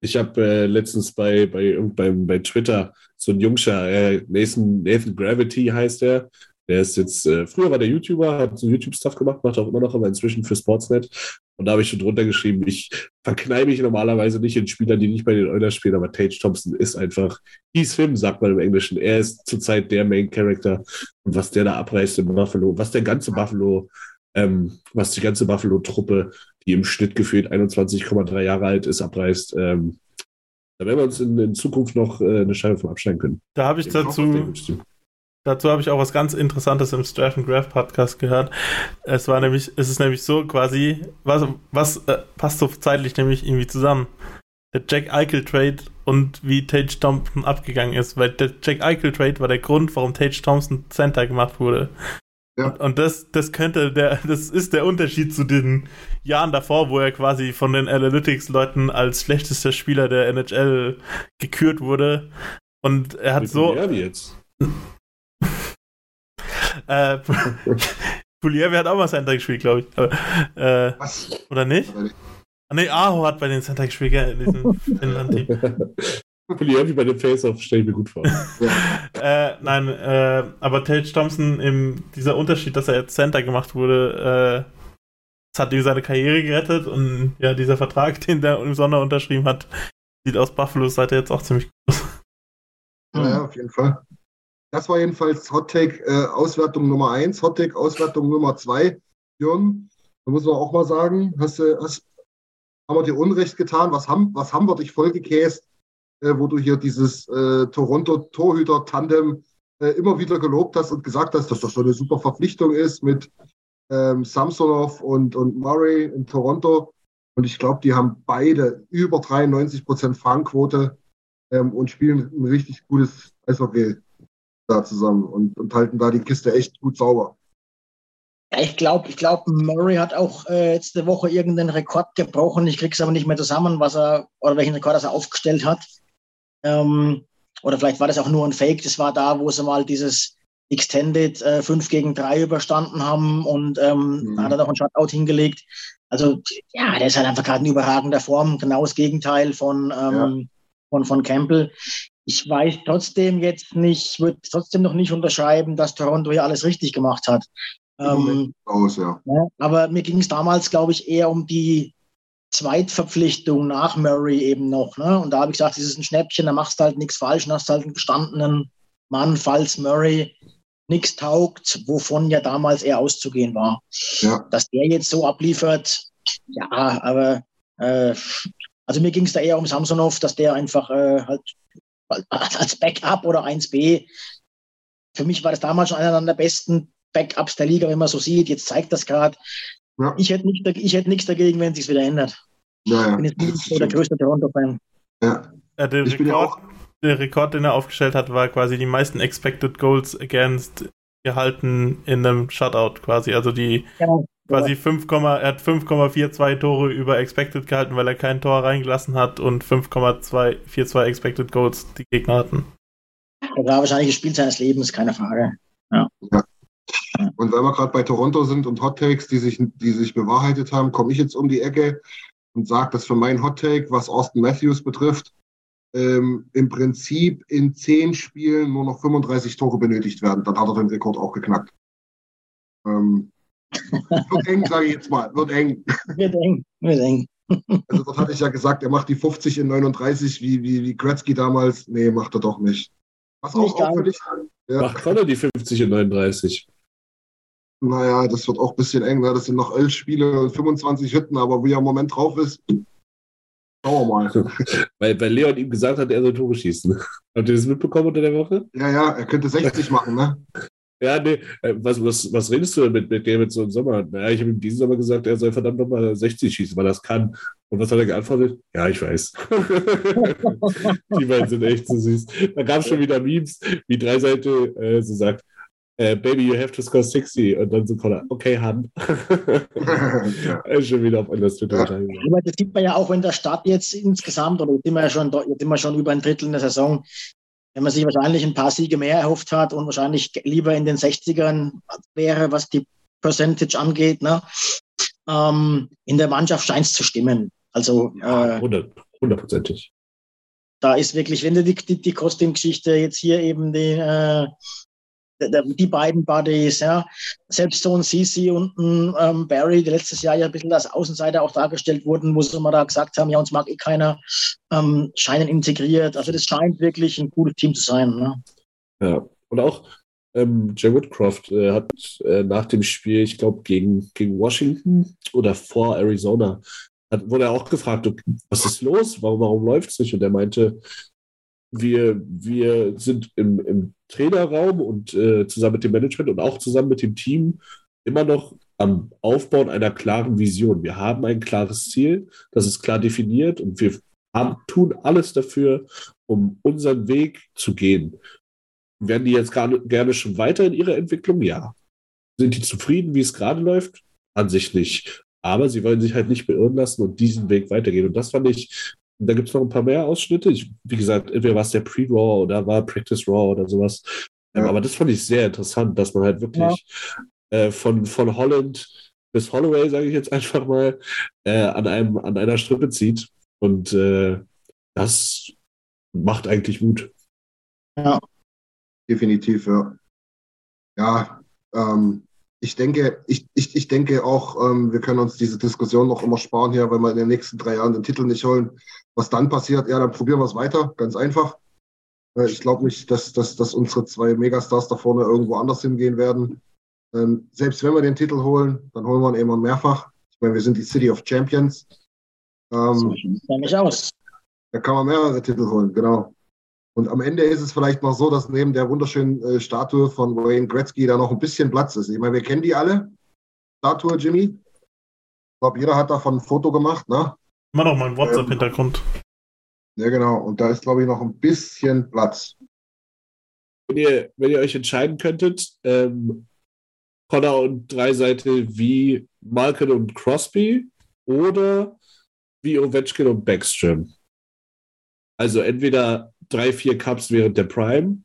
ich hab, äh, letztens bei, bei, bei, bei Twitter so ein Jungscher, äh, Nathan, Nathan Gravity heißt er, der ist jetzt, äh, früher war der YouTuber, hat so YouTube-Stuff gemacht, macht auch immer noch, aber inzwischen für Sportsnet. Und da habe ich schon drunter geschrieben, ich verkneife mich normalerweise nicht in Spielern, die nicht bei den Oilers spielen, aber Tage Thompson ist einfach, he's him, sagt man im Englischen. Er ist zurzeit der Main Character. Und was der da abreißt im Buffalo, was der ganze Buffalo, ähm, was die ganze Buffalo-Truppe, die im Schnitt gefühlt 21,3 Jahre alt ist, abreißt, ähm, da werden wir uns in, in Zukunft noch äh, eine Scheibe von abschneiden können. Da habe ich dazu, Dazu habe ich auch was ganz Interessantes im Strash and Graph Podcast gehört. Es war nämlich, es ist nämlich so quasi, was, was äh, passt so zeitlich nämlich irgendwie zusammen? Der Jack Eichel Trade und wie Tage Thompson abgegangen ist, weil der Jack Eichel Trade war der Grund, warum Tage Thompson Center gemacht wurde. Ja. Und, und das, das könnte der, das ist der Unterschied zu den Jahren davor, wo er quasi von den Analytics-Leuten als schlechtester Spieler der NHL gekürt wurde. Und er hat Wie so. Jetzt? äh, Pulievi hat auch mal Center gespielt, glaube ich. Aber, äh, oder nicht? Ah, nee, Aho hat bei den Center gespielt, gell, in diesem Finnland-Team. Pulievi bei den Face-Off stelle ich mir gut vor. äh, nein, äh, aber Tage Thompson, im, dieser Unterschied, dass er jetzt Center gemacht wurde, äh, das hat ihm seine Karriere gerettet und ja, dieser Vertrag, den der im Sommer unterschrieben hat, sieht aus Buffalo's Seite jetzt auch ziemlich gut aus. Ja, auf jeden Fall. Das war jedenfalls Hot Take äh, Auswertung Nummer 1, Hot Take Auswertung Nummer 2. Jürgen, da muss man auch mal sagen, hast du, hast, haben wir dir Unrecht getan? Was haben, was haben wir dich vollgekäst, wo du hier dieses äh, Toronto-Torhüter-Tandem äh, immer wieder gelobt hast und gesagt hast, dass das so eine super Verpflichtung ist mit ähm, Samsonov und, und Murray in Toronto. Und ich glaube, die haben beide über 93 Prozent Fangquote ähm, und spielen ein richtig gutes Eishockey da zusammen und, und halten da die Kiste echt gut sauber. Ja, ich glaube, ich glaube, Murray hat auch äh, letzte Woche irgendeinen Rekord gebrochen. Ich kriege es aber nicht mehr zusammen, was er oder welchen Rekord er aufgestellt hat. Ähm, oder vielleicht war das auch nur ein Fake. Das war da, wo sie mal dieses Extended äh, 5 gegen 3 überstanden haben und ähm, mhm. hat er noch ein Shutout hingelegt. Also ja, der ist halt einfach gerade in überragender Form, genau das Gegenteil von, ähm, ja. von, von Campbell. Ich weiß trotzdem jetzt nicht, würde trotzdem noch nicht unterschreiben, dass Toronto hier alles richtig gemacht hat. Ähm, aus, ja. ja. aber mir ging es damals, glaube ich, eher um die Zweitverpflichtung nach Murray eben noch. Ne? Und da habe ich gesagt, das ist ein Schnäppchen, da machst du halt nichts falsch, dann hast du halt einen gestandenen Mann, falls Murray nichts taugt, wovon ja damals eher auszugehen war. Ja. Dass der jetzt so abliefert, ja, aber äh, also mir ging es da eher um Samsonov, dass der einfach äh, halt als Backup oder 1B, für mich war das damals schon einer der besten Backups der Liga, wenn man so sieht. Jetzt zeigt das gerade. Ja. Ich hätte nichts hätt nichts dagegen, wenn sich wieder ändert. Ja, ja. Ich bin jetzt nicht so der größte Toronto-Fan. Ja. ja. der, Rekord, der Rekord, den er aufgestellt hat, war quasi die meisten Expected Goals Against gehalten in einem Shutout quasi. Also die genau. quasi 5, er hat 5,42 Tore über Expected gehalten, weil er kein Tor reingelassen hat und 5,42 Expected Goals die Gegner hatten. Das war wahrscheinlich das Spiel seines Lebens, keine Frage. Ja. ja. Und weil wir gerade bei Toronto sind und Hot Takes, die sich, die sich bewahrheitet haben, komme ich jetzt um die Ecke und sage, dass für mein Hot Take, was Austin Matthews betrifft, ähm, im Prinzip in zehn Spielen nur noch 35 Tore benötigt werden. Dann hat er den Rekord auch geknackt. Ähm, wird eng, sage ich jetzt mal. Wird eng. Wird eng. Wird eng. Also dort hatte ich ja gesagt, er macht die 50 in 39 wie, wie, wie Gretzky damals. Nee, macht er doch nicht. Was auch auffällig. Ja. Macht Conor die 50 in 39. Naja, das wird auch ein bisschen eng. Ne? Das sind noch elf Spiele und 25 Hütten, aber wie er im Moment drauf ist, schauen wir mal. weil, weil Leon ihm gesagt hat, er soll Tore schießen. Habt ihr das mitbekommen unter der Woche? Ja, ja, er könnte 60 machen, ne? Ja, nee, äh, was, was, was redest du denn mit, mit dem so im Sommer? Naja, ich habe ihm diesen Sommer gesagt, er soll verdammt nochmal 60 schießen, weil er das kann. Und was hat er geantwortet? Ja, ich weiß. Die beiden sind echt so süß. Da gab es schon wieder Memes, wie drei Seite äh, so sagt, äh, Baby, you have to score 60. Und dann so Connor, okay, Han. ja. Schon wieder auf anders Twitter. Ja. Aber das sieht man ja auch, wenn der Start jetzt insgesamt, oder jetzt sind wir ja schon, jetzt sind wir schon über ein Drittel in der Saison, wenn man sich wahrscheinlich ein paar Siege mehr erhofft hat und wahrscheinlich lieber in den 60ern wäre, was die Percentage angeht, ne? Ähm, in der Mannschaft scheint es zu stimmen. Also äh, hundertprozentig. Da ist wirklich, wenn du die, die, die Kostüm-Geschichte jetzt hier eben die, äh, die beiden Buddies, ja. Selbst so ein CC und ein ähm, Barry, die letztes Jahr ja ein bisschen als Außenseiter auch dargestellt wurden, wo sie mal da gesagt haben, ja, uns mag eh keiner, ähm, scheinen integriert. Also das scheint wirklich ein cooles Team zu sein. Ne? Ja, und auch ähm, Jay Woodcroft äh, hat äh, nach dem Spiel, ich glaube, gegen, gegen Washington oder vor Arizona, hat, wurde er auch gefragt, was ist los? Warum, warum läuft es nicht? Und er meinte, wir, wir sind im, im Trainerraum und äh, zusammen mit dem Management und auch zusammen mit dem Team immer noch am Aufbauen einer klaren Vision. Wir haben ein klares Ziel, das ist klar definiert und wir haben, tun alles dafür, um unseren Weg zu gehen. Werden die jetzt gar, gerne schon weiter in ihrer Entwicklung? Ja. Sind die zufrieden, wie es gerade läuft? An sich nicht. Aber sie wollen sich halt nicht beirren lassen und diesen Weg weitergehen. Und das fand ich da gibt es noch ein paar mehr Ausschnitte. Ich, wie gesagt, entweder war es der Pre-Raw oder war Practice Raw oder sowas. Ähm, ja. aber das fand ich sehr interessant, dass man halt wirklich ja. äh, von, von Holland bis Holloway, sage ich jetzt einfach mal, äh, an, einem, an einer Strippe zieht. Und äh, das macht eigentlich Mut. Ja. Definitiv, ja. Ja, ähm, ich denke, ich, ich, ich denke auch, ähm, wir können uns diese Diskussion noch immer sparen hier, wenn wir in den nächsten drei Jahren den Titel nicht holen. Was dann passiert, ja, dann probieren wir es weiter, ganz einfach. Äh, ich glaube nicht, dass, dass, dass unsere zwei Megastars da vorne irgendwo anders hingehen werden. Ähm, selbst wenn wir den Titel holen, dann holen wir ihn immer mehrfach. Ich meine, wir sind die City of Champions. Ähm, so sieht aus. Da kann man mehrere Titel holen, genau. Und am Ende ist es vielleicht noch so, dass neben der wunderschönen äh, Statue von Wayne Gretzky da noch ein bisschen Platz ist. Ich meine, wir kennen die alle. Statue, Jimmy. Ich glaube, jeder hat davon ein Foto gemacht, ne? Immer noch mal ein WhatsApp-Hintergrund. ja, genau. Und da ist, glaube ich, noch ein bisschen Platz. Wenn ihr, wenn ihr euch entscheiden könntet, ähm, Connor und Dreiseite wie Malkin und Crosby oder wie Ovechkin und Backstrom. Also entweder drei, vier Cups während der Prime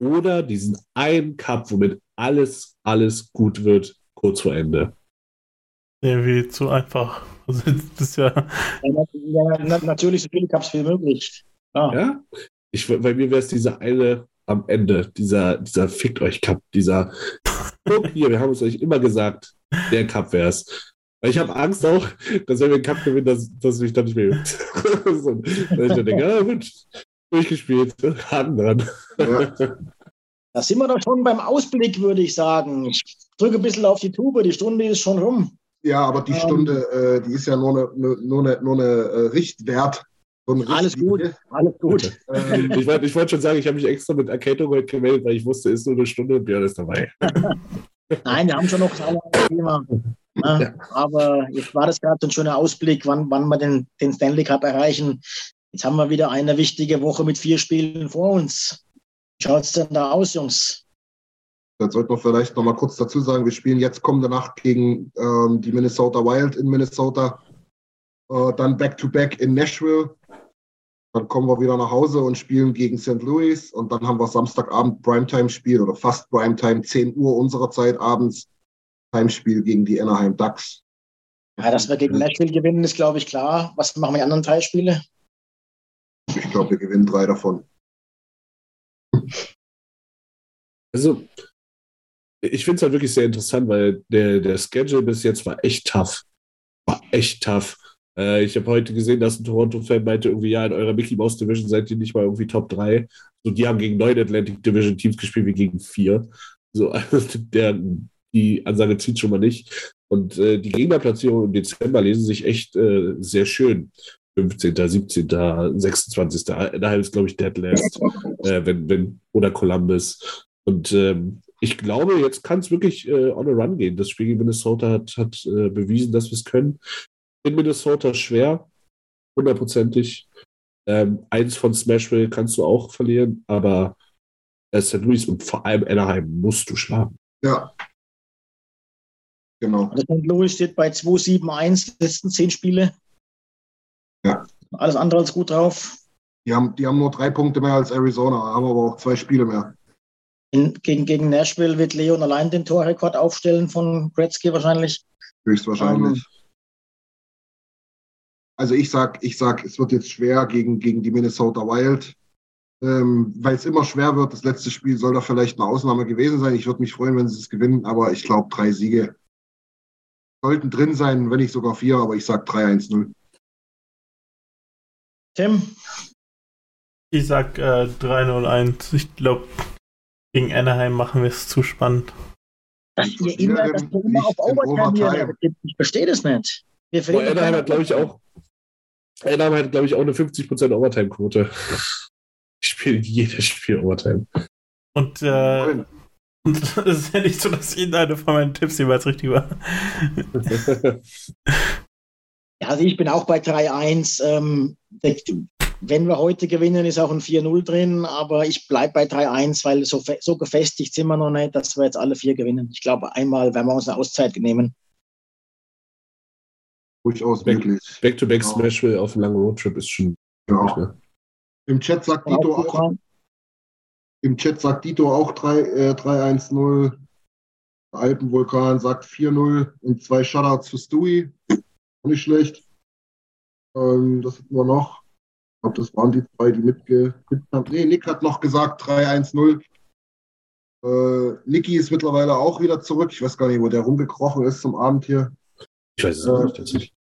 oder diesen einen Cup, womit alles, alles gut wird, kurz vor Ende. Irgendwie zu einfach. Also, das ist ja. ja, ja natürlich so viele Cups wie möglich. Ah. Ja, ich, bei mir wäre es dieser eine am Ende, dieser, dieser Fickt euch Cup, dieser Guck hier, wir haben es euch immer gesagt, der Cup wäre es. Weil ich habe Angst auch, dass wenn wir einen Cup gewinnen, dass, dass mich dann nicht mehr so, dass ich dann denke, ah, gut, durchgespielt, Haken dran. Ja. Da sind wir doch schon beim Ausblick, würde ich sagen. Ich drücke ein bisschen auf die Tube, die Stunde ist schon rum. Ja, aber die ähm, Stunde, äh, die ist ja nur eine, nur eine, nur eine äh, Richtwert. So alles gut, alles gut. Ähm, ich wollte wollt schon sagen, ich habe mich extra mit Erkältung heute gemeldet, weil ich wusste, es ist nur eine Stunde und Björn ist dabei. Nein, wir haben schon noch ein Thema. Ja. Aber jetzt war das gerade so ein schöner Ausblick, wann, wann wir den, den Stanley Cup erreichen. Jetzt haben wir wieder eine wichtige Woche mit vier Spielen vor uns. Wie schaut es denn da aus, Jungs? Da sollten wir vielleicht noch mal kurz dazu sagen, wir spielen jetzt kommende Nacht gegen ähm, die Minnesota Wild in Minnesota, äh, dann Back-to-Back -back in Nashville, dann kommen wir wieder nach Hause und spielen gegen St. Louis und dann haben wir Samstagabend Primetime-Spiel oder fast Primetime, 10 Uhr unserer Zeit abends, Heimspiel gegen die Anaheim Ducks. Ja, dass wir gegen Nashville gewinnen, ist, glaube ich, klar. Was machen wir die anderen drei Spiele? Ich glaube, wir gewinnen drei davon. Also, ich finde es halt wirklich sehr interessant, weil der, der Schedule bis jetzt war echt tough. War echt tough. Äh, ich habe heute gesehen, dass ein Toronto-Fan meinte, irgendwie, ja, in eurer Mickey Mouse Division seid ihr nicht mal irgendwie Top 3. So, die haben gegen neun Atlantic Division Teams gespielt, wie gegen vier. So, also der, die Ansage zieht schon mal nicht. Und äh, die Gegnerplatzierungen im Dezember lesen sich echt äh, sehr schön. 15., 17., 26. Daher ist, glaube ich, Dead Last, äh, wenn, wenn, oder Columbus. Und ähm, ich glaube, jetzt kann es wirklich äh, on a run gehen. Das Spiel gegen Minnesota hat, hat äh, bewiesen, dass wir es können. In Minnesota schwer, hundertprozentig. Ähm, eins von Smashville kannst du auch verlieren, aber äh, St. Louis und vor allem Anaheim musst du schlagen. Ja, Genau. Also St. Louis steht bei 2-7-1, letzten zehn Spiele. Alles andere als gut drauf. Die haben, die haben nur drei Punkte mehr als Arizona, haben aber auch zwei Spiele mehr. In, gegen, gegen Nashville wird Leon allein den Torrekord aufstellen von Gretzky wahrscheinlich. Höchstwahrscheinlich. Um, also ich sag, ich sag, es wird jetzt schwer gegen, gegen die Minnesota Wild. Ähm, weil es immer schwer wird. Das letzte Spiel soll da vielleicht eine Ausnahme gewesen sein. Ich würde mich freuen, wenn sie es gewinnen, aber ich glaube, drei Siege sollten drin sein, wenn nicht sogar vier, aber ich sage 3-1-0. Tim? Ich sag äh, 3-0-1. Ich glaube, gegen Anaheim machen wir es zu spannend. Dass ihr immer, dass ihr immer auf Overtime hier Ich verstehe das nicht. Wir Boah, Anaheim hat, glaube ich, auch Anaheim hat, glaube ich, auch eine 50% Overtime-Quote. Ich spiele jedes Spiel Overtime. Und äh, und es ist ja nicht so, dass Ihnen eine von meinen Tipps jeweils richtig war. ja, also ich bin auch bei 3-1. Ähm, wenn wir heute gewinnen, ist auch ein 4-0 drin, aber ich bleibe bei 3-1, weil so, so gefestigt sind wir noch nicht, dass wir jetzt alle vier gewinnen. Ich glaube, einmal werden wir uns eine Auszeit nehmen. Durchaus möglich. Back-to-back -back Smash auf einem langen Roadtrip ist schon. Ja. Ne? Im Chat sagt Dito auch, im Chat sagt Dito auch 3-1-0. Äh, Alpenvulkan sagt 4-0 und zwei Shutouts für Stewie. Nicht schlecht. Ähm, das hatten wir noch. Ich glaube, das waren die zwei, die mitgetippt haben. Nee, Nick hat noch gesagt 3-1-0. Äh, Niki ist mittlerweile auch wieder zurück. Ich weiß gar nicht, wo der rumgekrochen ist zum Abend hier. Ich weiß es äh, nicht tatsächlich.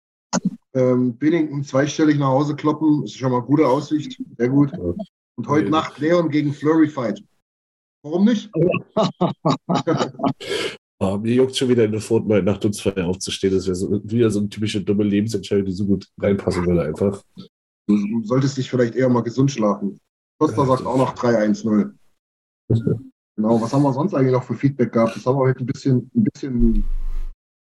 Ähm, Binnington zweistellig nach Hause kloppen, ist schon mal gute Aussicht. Sehr gut. Ja. Und heute Nacht Leon gegen Flurry Fight. Warum nicht? oh, mir juckt schon wieder in der Fortnite Nacht und zwei aufzustehen. Das wäre so, wieder so eine typische dumme Lebensentscheidung, die so gut reinpassen würde einfach. Du solltest dich vielleicht eher mal gesund schlafen. Costa sagt auch noch 3-1-0. genau, was haben wir sonst eigentlich noch für Feedback gehabt? Das haben wir heute ein bisschen, ein bisschen,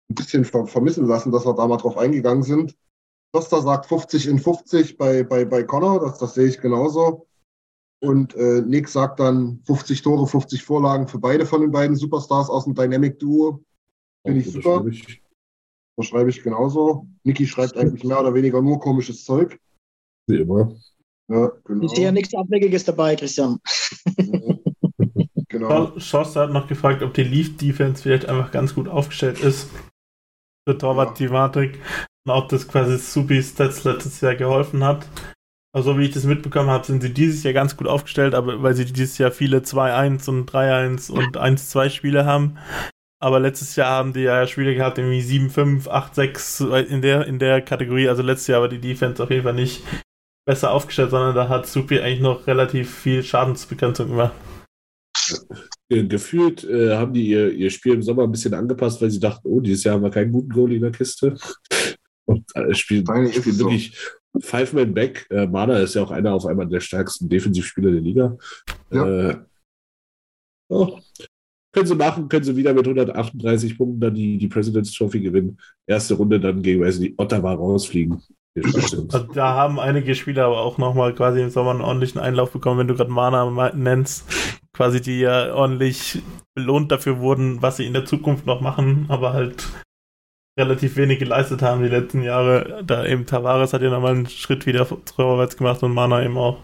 ein bisschen vermissen lassen, dass wir da mal drauf eingegangen sind. Costa sagt 50 in 50 bei, bei, bei Connor, das, das sehe ich genauso. Und äh, Nick sagt dann 50 Tore, 50 Vorlagen für beide von den beiden Superstars aus dem Dynamic Duo. Finde ich super. Das schreibe ich genauso. Niki schreibt eigentlich mehr oder weniger nur komisches Zeug. Wie immer. Ja, genau. Ist ja nichts Abweggiges dabei, Christian. genau. Schoster hat noch gefragt, ob die Leaf-Defense vielleicht einfach ganz gut aufgestellt ist. Für Torwart-Thematik. Und ob das quasi Supi Stats letztes Jahr geholfen hat. Also wie ich das mitbekommen habe, sind sie dieses Jahr ganz gut aufgestellt, aber weil sie dieses Jahr viele 2-1 und 3-1 und 1-2 Spiele haben. Aber letztes Jahr haben die ja Spiele gehabt, irgendwie 7-5, 8-6 in der, in der Kategorie. Also letztes Jahr war die Defense auf jeden Fall nicht besser aufgestellt, sondern da hat Supi eigentlich noch relativ viel Schadensbegrenzung gemacht. Gefühlt äh, haben die ihr, ihr Spiel im Sommer ein bisschen angepasst, weil sie dachten, oh, dieses Jahr haben wir keinen guten Goalie in der Kiste. Und äh, spielen, spielen wirklich so. Five-Man-Back. Äh, Mana ist ja auch einer auf einmal der stärksten Defensivspieler der Liga. Ja. Äh, oh, können sie machen, können sie wieder mit 138 Punkten dann die, die President's Trophy gewinnen. Erste Runde dann gegen weiß nicht, Ottawa rausfliegen. Also da haben einige Spieler aber auch nochmal quasi im Sommer einen ordentlichen Einlauf bekommen, wenn du gerade Mana nennst. Quasi die ja ordentlich belohnt dafür wurden, was sie in der Zukunft noch machen, aber halt relativ wenig geleistet haben die letzten Jahre. Da eben Tavares hat ja nochmal einen Schritt wieder vorwärts gemacht und Mana eben auch.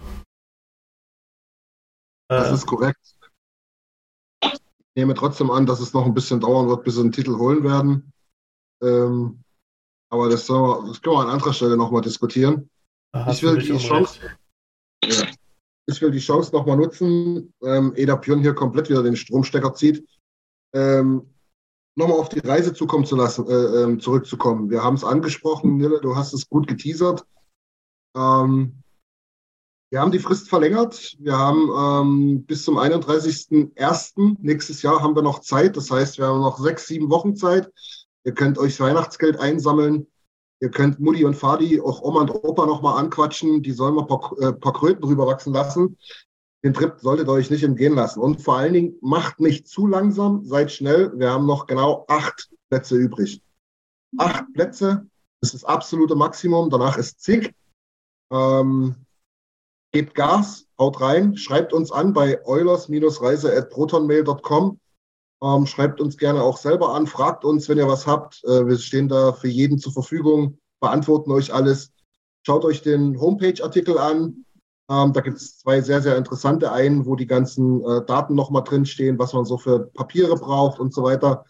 Das äh, ist korrekt. Ich nehme trotzdem an, dass es noch ein bisschen dauern wird, bis sie einen Titel holen werden. Ähm, aber das, wir, das können wir an anderer Stelle nochmal diskutieren. Ich will, die Chance, ja, ich will die Chance nochmal nutzen, ähm, Eda Pion hier komplett wieder den Stromstecker zieht. Ähm, nochmal auf die Reise zukommen zu lassen, äh, ähm, zurückzukommen. Wir haben es angesprochen, Nille, du hast es gut geteasert. Ähm, wir haben die Frist verlängert. Wir haben ähm, bis zum 31.01. nächstes Jahr haben wir noch Zeit. Das heißt, wir haben noch sechs, sieben Wochen Zeit. Ihr könnt euch Weihnachtsgeld einsammeln. Ihr könnt Mutti und Fadi, auch Oma und Opa nochmal anquatschen. Die sollen mal ein paar, äh, paar Kröten rüberwachsen lassen den Trip solltet ihr euch nicht entgehen lassen. Und vor allen Dingen macht nicht zu langsam, seid schnell. Wir haben noch genau acht Plätze übrig. Acht Plätze, das ist das absolute Maximum. Danach ist zig. Ähm, gebt Gas, haut rein, schreibt uns an bei eulers-reise.protonmail.com. Ähm, schreibt uns gerne auch selber an, fragt uns, wenn ihr was habt. Äh, wir stehen da für jeden zur Verfügung, beantworten euch alles. Schaut euch den Homepage-Artikel an, ähm, da gibt es zwei sehr, sehr interessante einen, wo die ganzen äh, Daten nochmal drinstehen, was man so für Papiere braucht und so weiter.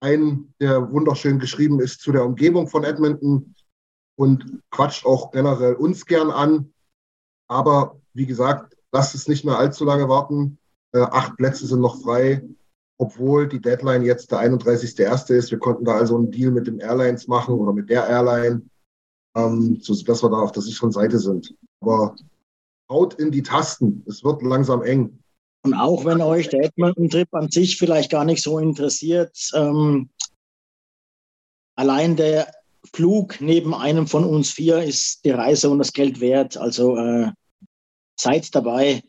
Ein, der wunderschön geschrieben ist zu der Umgebung von Edmonton und quatscht auch generell uns gern an. Aber wie gesagt, lasst es nicht mehr allzu lange warten. Äh, acht Plätze sind noch frei, obwohl die Deadline jetzt der 31.01. ist. Wir konnten da also einen Deal mit den Airlines machen oder mit der Airline, ähm, sodass wir da auf der sicheren Seite sind. Aber haut in die Tasten. Es wird langsam eng. Und auch wenn euch der Edmonton-Trip an sich vielleicht gar nicht so interessiert, ähm, allein der Flug neben einem von uns vier ist die Reise und das Geld wert. Also äh, seid dabei.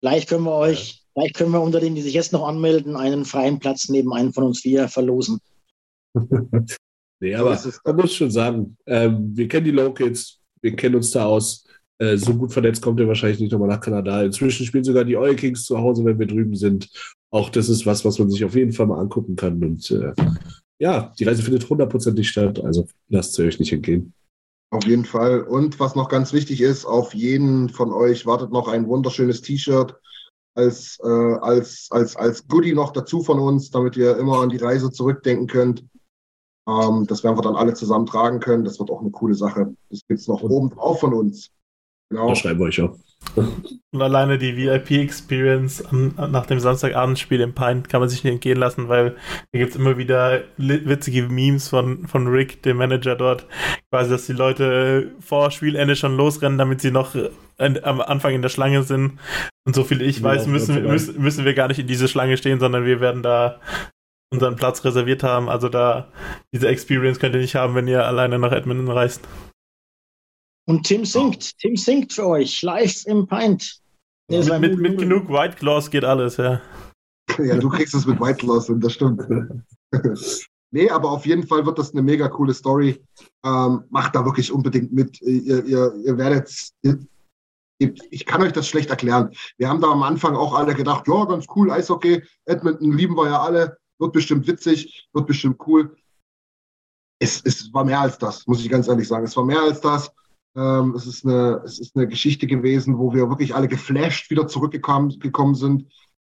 Vielleicht können wir euch, vielleicht können wir unter denen, die sich jetzt noch anmelden, einen freien Platz neben einem von uns vier verlosen. nee, aber man muss schon sagen, äh, wir kennen die Locals, wir kennen uns da aus. Äh, so gut vernetzt kommt er wahrscheinlich nicht nochmal nach Kanada. Inzwischen spielen sogar die Oil Kings zu Hause, wenn wir drüben sind. Auch das ist was, was man sich auf jeden Fall mal angucken kann. Und äh, ja, die Reise findet hundertprozentig statt. Also lasst es euch nicht entgehen. Auf jeden Fall. Und was noch ganz wichtig ist, auf jeden von euch wartet noch ein wunderschönes T-Shirt als, äh, als, als, als Goodie noch dazu von uns, damit ihr immer an die Reise zurückdenken könnt. Ähm, das werden wir dann alle zusammen tragen können. Das wird auch eine coole Sache. Das gibt es noch oben drauf von uns. Genau. Das schreiben wir euch auch. Und alleine die VIP-Experience nach dem Samstagabendspiel im Pint kann man sich nicht entgehen lassen, weil da gibt es immer wieder witzige Memes von, von Rick, dem Manager dort, quasi, dass die Leute vor Spielende schon losrennen, damit sie noch äh, am Anfang in der Schlange sind. Und so viel ich weiß, müssen, müssen, müssen wir gar nicht in diese Schlange stehen, sondern wir werden da unseren Platz reserviert haben. Also da, diese Experience könnt ihr nicht haben, wenn ihr alleine nach Edmonton reist. Und Tim singt. Tim singt für euch live im Pint. Nee, mit, mit, mit genug White Claws geht alles, ja. Ja, du kriegst es mit White Claws und das stimmt. nee, aber auf jeden Fall wird das eine mega coole Story. Ähm, macht da wirklich unbedingt mit. Ihr, ihr, ihr werdet, ich kann euch das schlecht erklären. Wir haben da am Anfang auch alle gedacht, ja, ganz cool, Eishockey, Edmonton lieben wir ja alle. wird bestimmt witzig, wird bestimmt cool. Es, es war mehr als das, muss ich ganz ehrlich sagen. Es war mehr als das. Ähm, es, ist eine, es ist eine Geschichte gewesen, wo wir wirklich alle geflasht wieder zurückgekommen gekommen sind.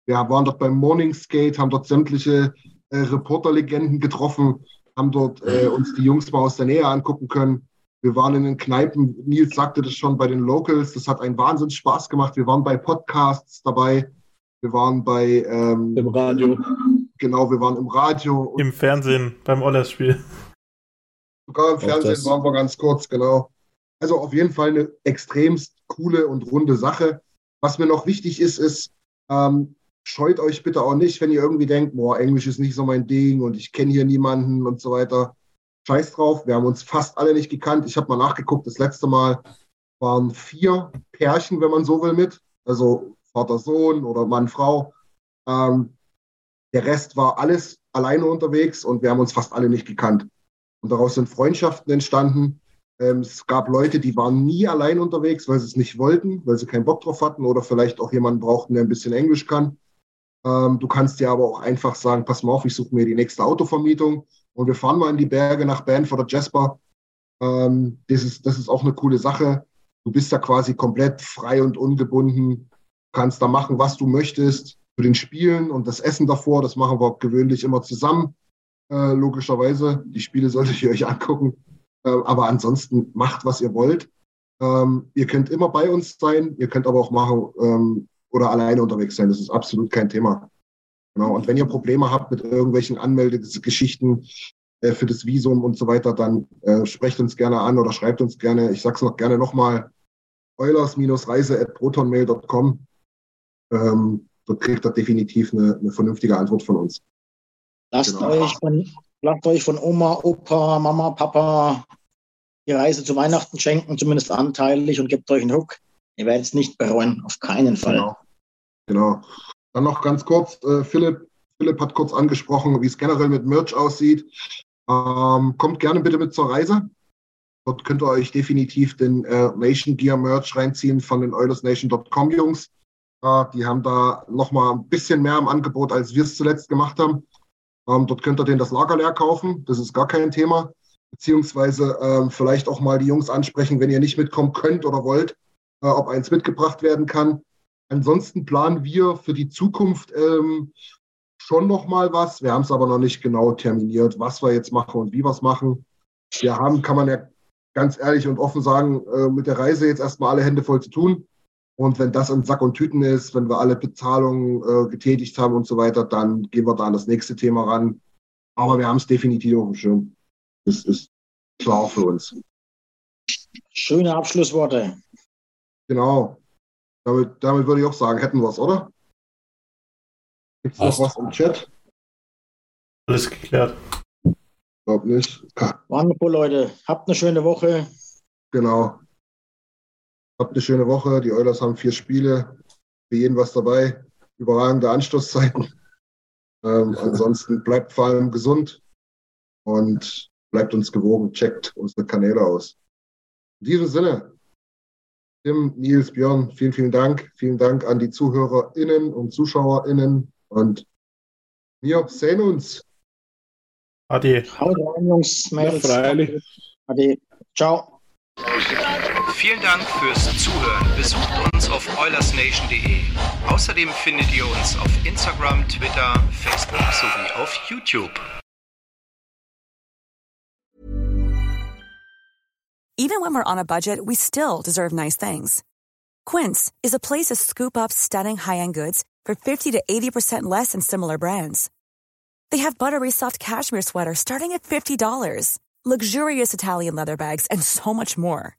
Wir waren dort beim Morning Skate, haben dort sämtliche äh, Reporterlegenden getroffen, haben dort äh, uns die Jungs mal aus der Nähe angucken können. Wir waren in den Kneipen, Nils sagte das schon bei den Locals, das hat einen Wahnsinns Spaß gemacht. Wir waren bei Podcasts dabei, wir waren bei ähm, im Radio. Genau, wir waren im Radio. Im Fernsehen beim Ollers-Spiel. Sogar im Fernsehen waren wir ganz kurz, genau. Also auf jeden Fall eine extremst coole und runde Sache. Was mir noch wichtig ist, ist, ähm, scheut euch bitte auch nicht, wenn ihr irgendwie denkt, boah, Englisch ist nicht so mein Ding und ich kenne hier niemanden und so weiter. Scheiß drauf, wir haben uns fast alle nicht gekannt. Ich habe mal nachgeguckt, das letzte Mal waren vier Pärchen, wenn man so will, mit. Also Vater, Sohn oder Mann, Frau. Ähm, der Rest war alles alleine unterwegs und wir haben uns fast alle nicht gekannt. Und daraus sind Freundschaften entstanden. Ähm, es gab Leute, die waren nie allein unterwegs, weil sie es nicht wollten, weil sie keinen Bock drauf hatten oder vielleicht auch jemanden brauchten, der ein bisschen Englisch kann. Ähm, du kannst dir aber auch einfach sagen, pass mal auf, ich suche mir die nächste Autovermietung und wir fahren mal in die Berge nach Banff oder Jasper. Ähm, das, ist, das ist auch eine coole Sache. Du bist da quasi komplett frei und ungebunden, kannst da machen, was du möchtest. Für den Spielen und das Essen davor, das machen wir gewöhnlich immer zusammen, äh, logischerweise. Die Spiele solltet ihr euch angucken. Äh, aber ansonsten macht, was ihr wollt. Ähm, ihr könnt immer bei uns sein, ihr könnt aber auch machen ähm, oder alleine unterwegs sein. Das ist absolut kein Thema. Genau. Und wenn ihr Probleme habt mit irgendwelchen Anmeldegeschichten äh, für das Visum und so weiter, dann äh, sprecht uns gerne an oder schreibt uns gerne. Ich sag's noch gerne nochmal, eulers-reise.protonmail.com. Ähm, dort kriegt ihr definitiv eine, eine, vernünftige Antwort von uns. Lasst, genau. euch von, lasst euch von Oma, Opa, Mama, Papa die Reise zu Weihnachten schenken, zumindest anteilig, und gebt euch einen Ruck. Ihr werdet es nicht bereuen, auf keinen Fall. Genau. genau. Dann noch ganz kurz, äh, Philipp, Philipp hat kurz angesprochen, wie es generell mit Merch aussieht. Ähm, kommt gerne bitte mit zur Reise. Dort könnt ihr euch definitiv den äh, Nation Gear Merch reinziehen von den OilersNation.com Jungs. Äh, die haben da nochmal ein bisschen mehr im Angebot, als wir es zuletzt gemacht haben. Ähm, dort könnt ihr den das Lager leer kaufen. Das ist gar kein Thema. Beziehungsweise ähm, vielleicht auch mal die Jungs ansprechen, wenn ihr nicht mitkommen könnt oder wollt, äh, ob eins mitgebracht werden kann. Ansonsten planen wir für die Zukunft ähm, schon noch mal was. Wir haben es aber noch nicht genau terminiert, was wir jetzt machen und wie wir es machen. Wir haben, kann man ja ganz ehrlich und offen sagen, äh, mit der Reise jetzt erstmal alle Hände voll zu tun. Und wenn das in Sack und Tüten ist, wenn wir alle Bezahlungen äh, getätigt haben und so weiter, dann gehen wir da an das nächste Thema ran. Aber wir haben es definitiv auf dem Schirm. Das ist klar für uns. Schöne Abschlussworte. Genau. Damit, damit würde ich auch sagen, hätten wir es, oder? Gibt es noch was im Chat? Alles geklärt. Glaub nicht. Wonderful, Leute. Habt eine schöne Woche. Genau. Habt eine schöne Woche. Die Oilers haben vier Spiele. Für jeden was dabei. Überragende Anstoßzeiten. Ähm, ansonsten bleibt vor allem gesund und bleibt uns gewogen. Checkt unsere Kanäle aus. In diesem Sinne, Tim, Nils, Björn, vielen, vielen Dank. Vielen Dank an die ZuhörerInnen und ZuschauerInnen. Und wir sehen uns. Ade. Haut rein, Jungs. Ja, freilich. Ade. Ciao. Vielen Dank fürs Zuhören. Besucht uns auf oilersnation.de. Außerdem findet ihr uns auf Instagram, Twitter, Facebook sowie auf YouTube. Even when we're on a budget, we still deserve nice things. Quince is a place to scoop up stunning high-end goods for 50 to 80% less than similar brands. They have buttery soft cashmere sweaters starting at $50, luxurious Italian leather bags, and so much more.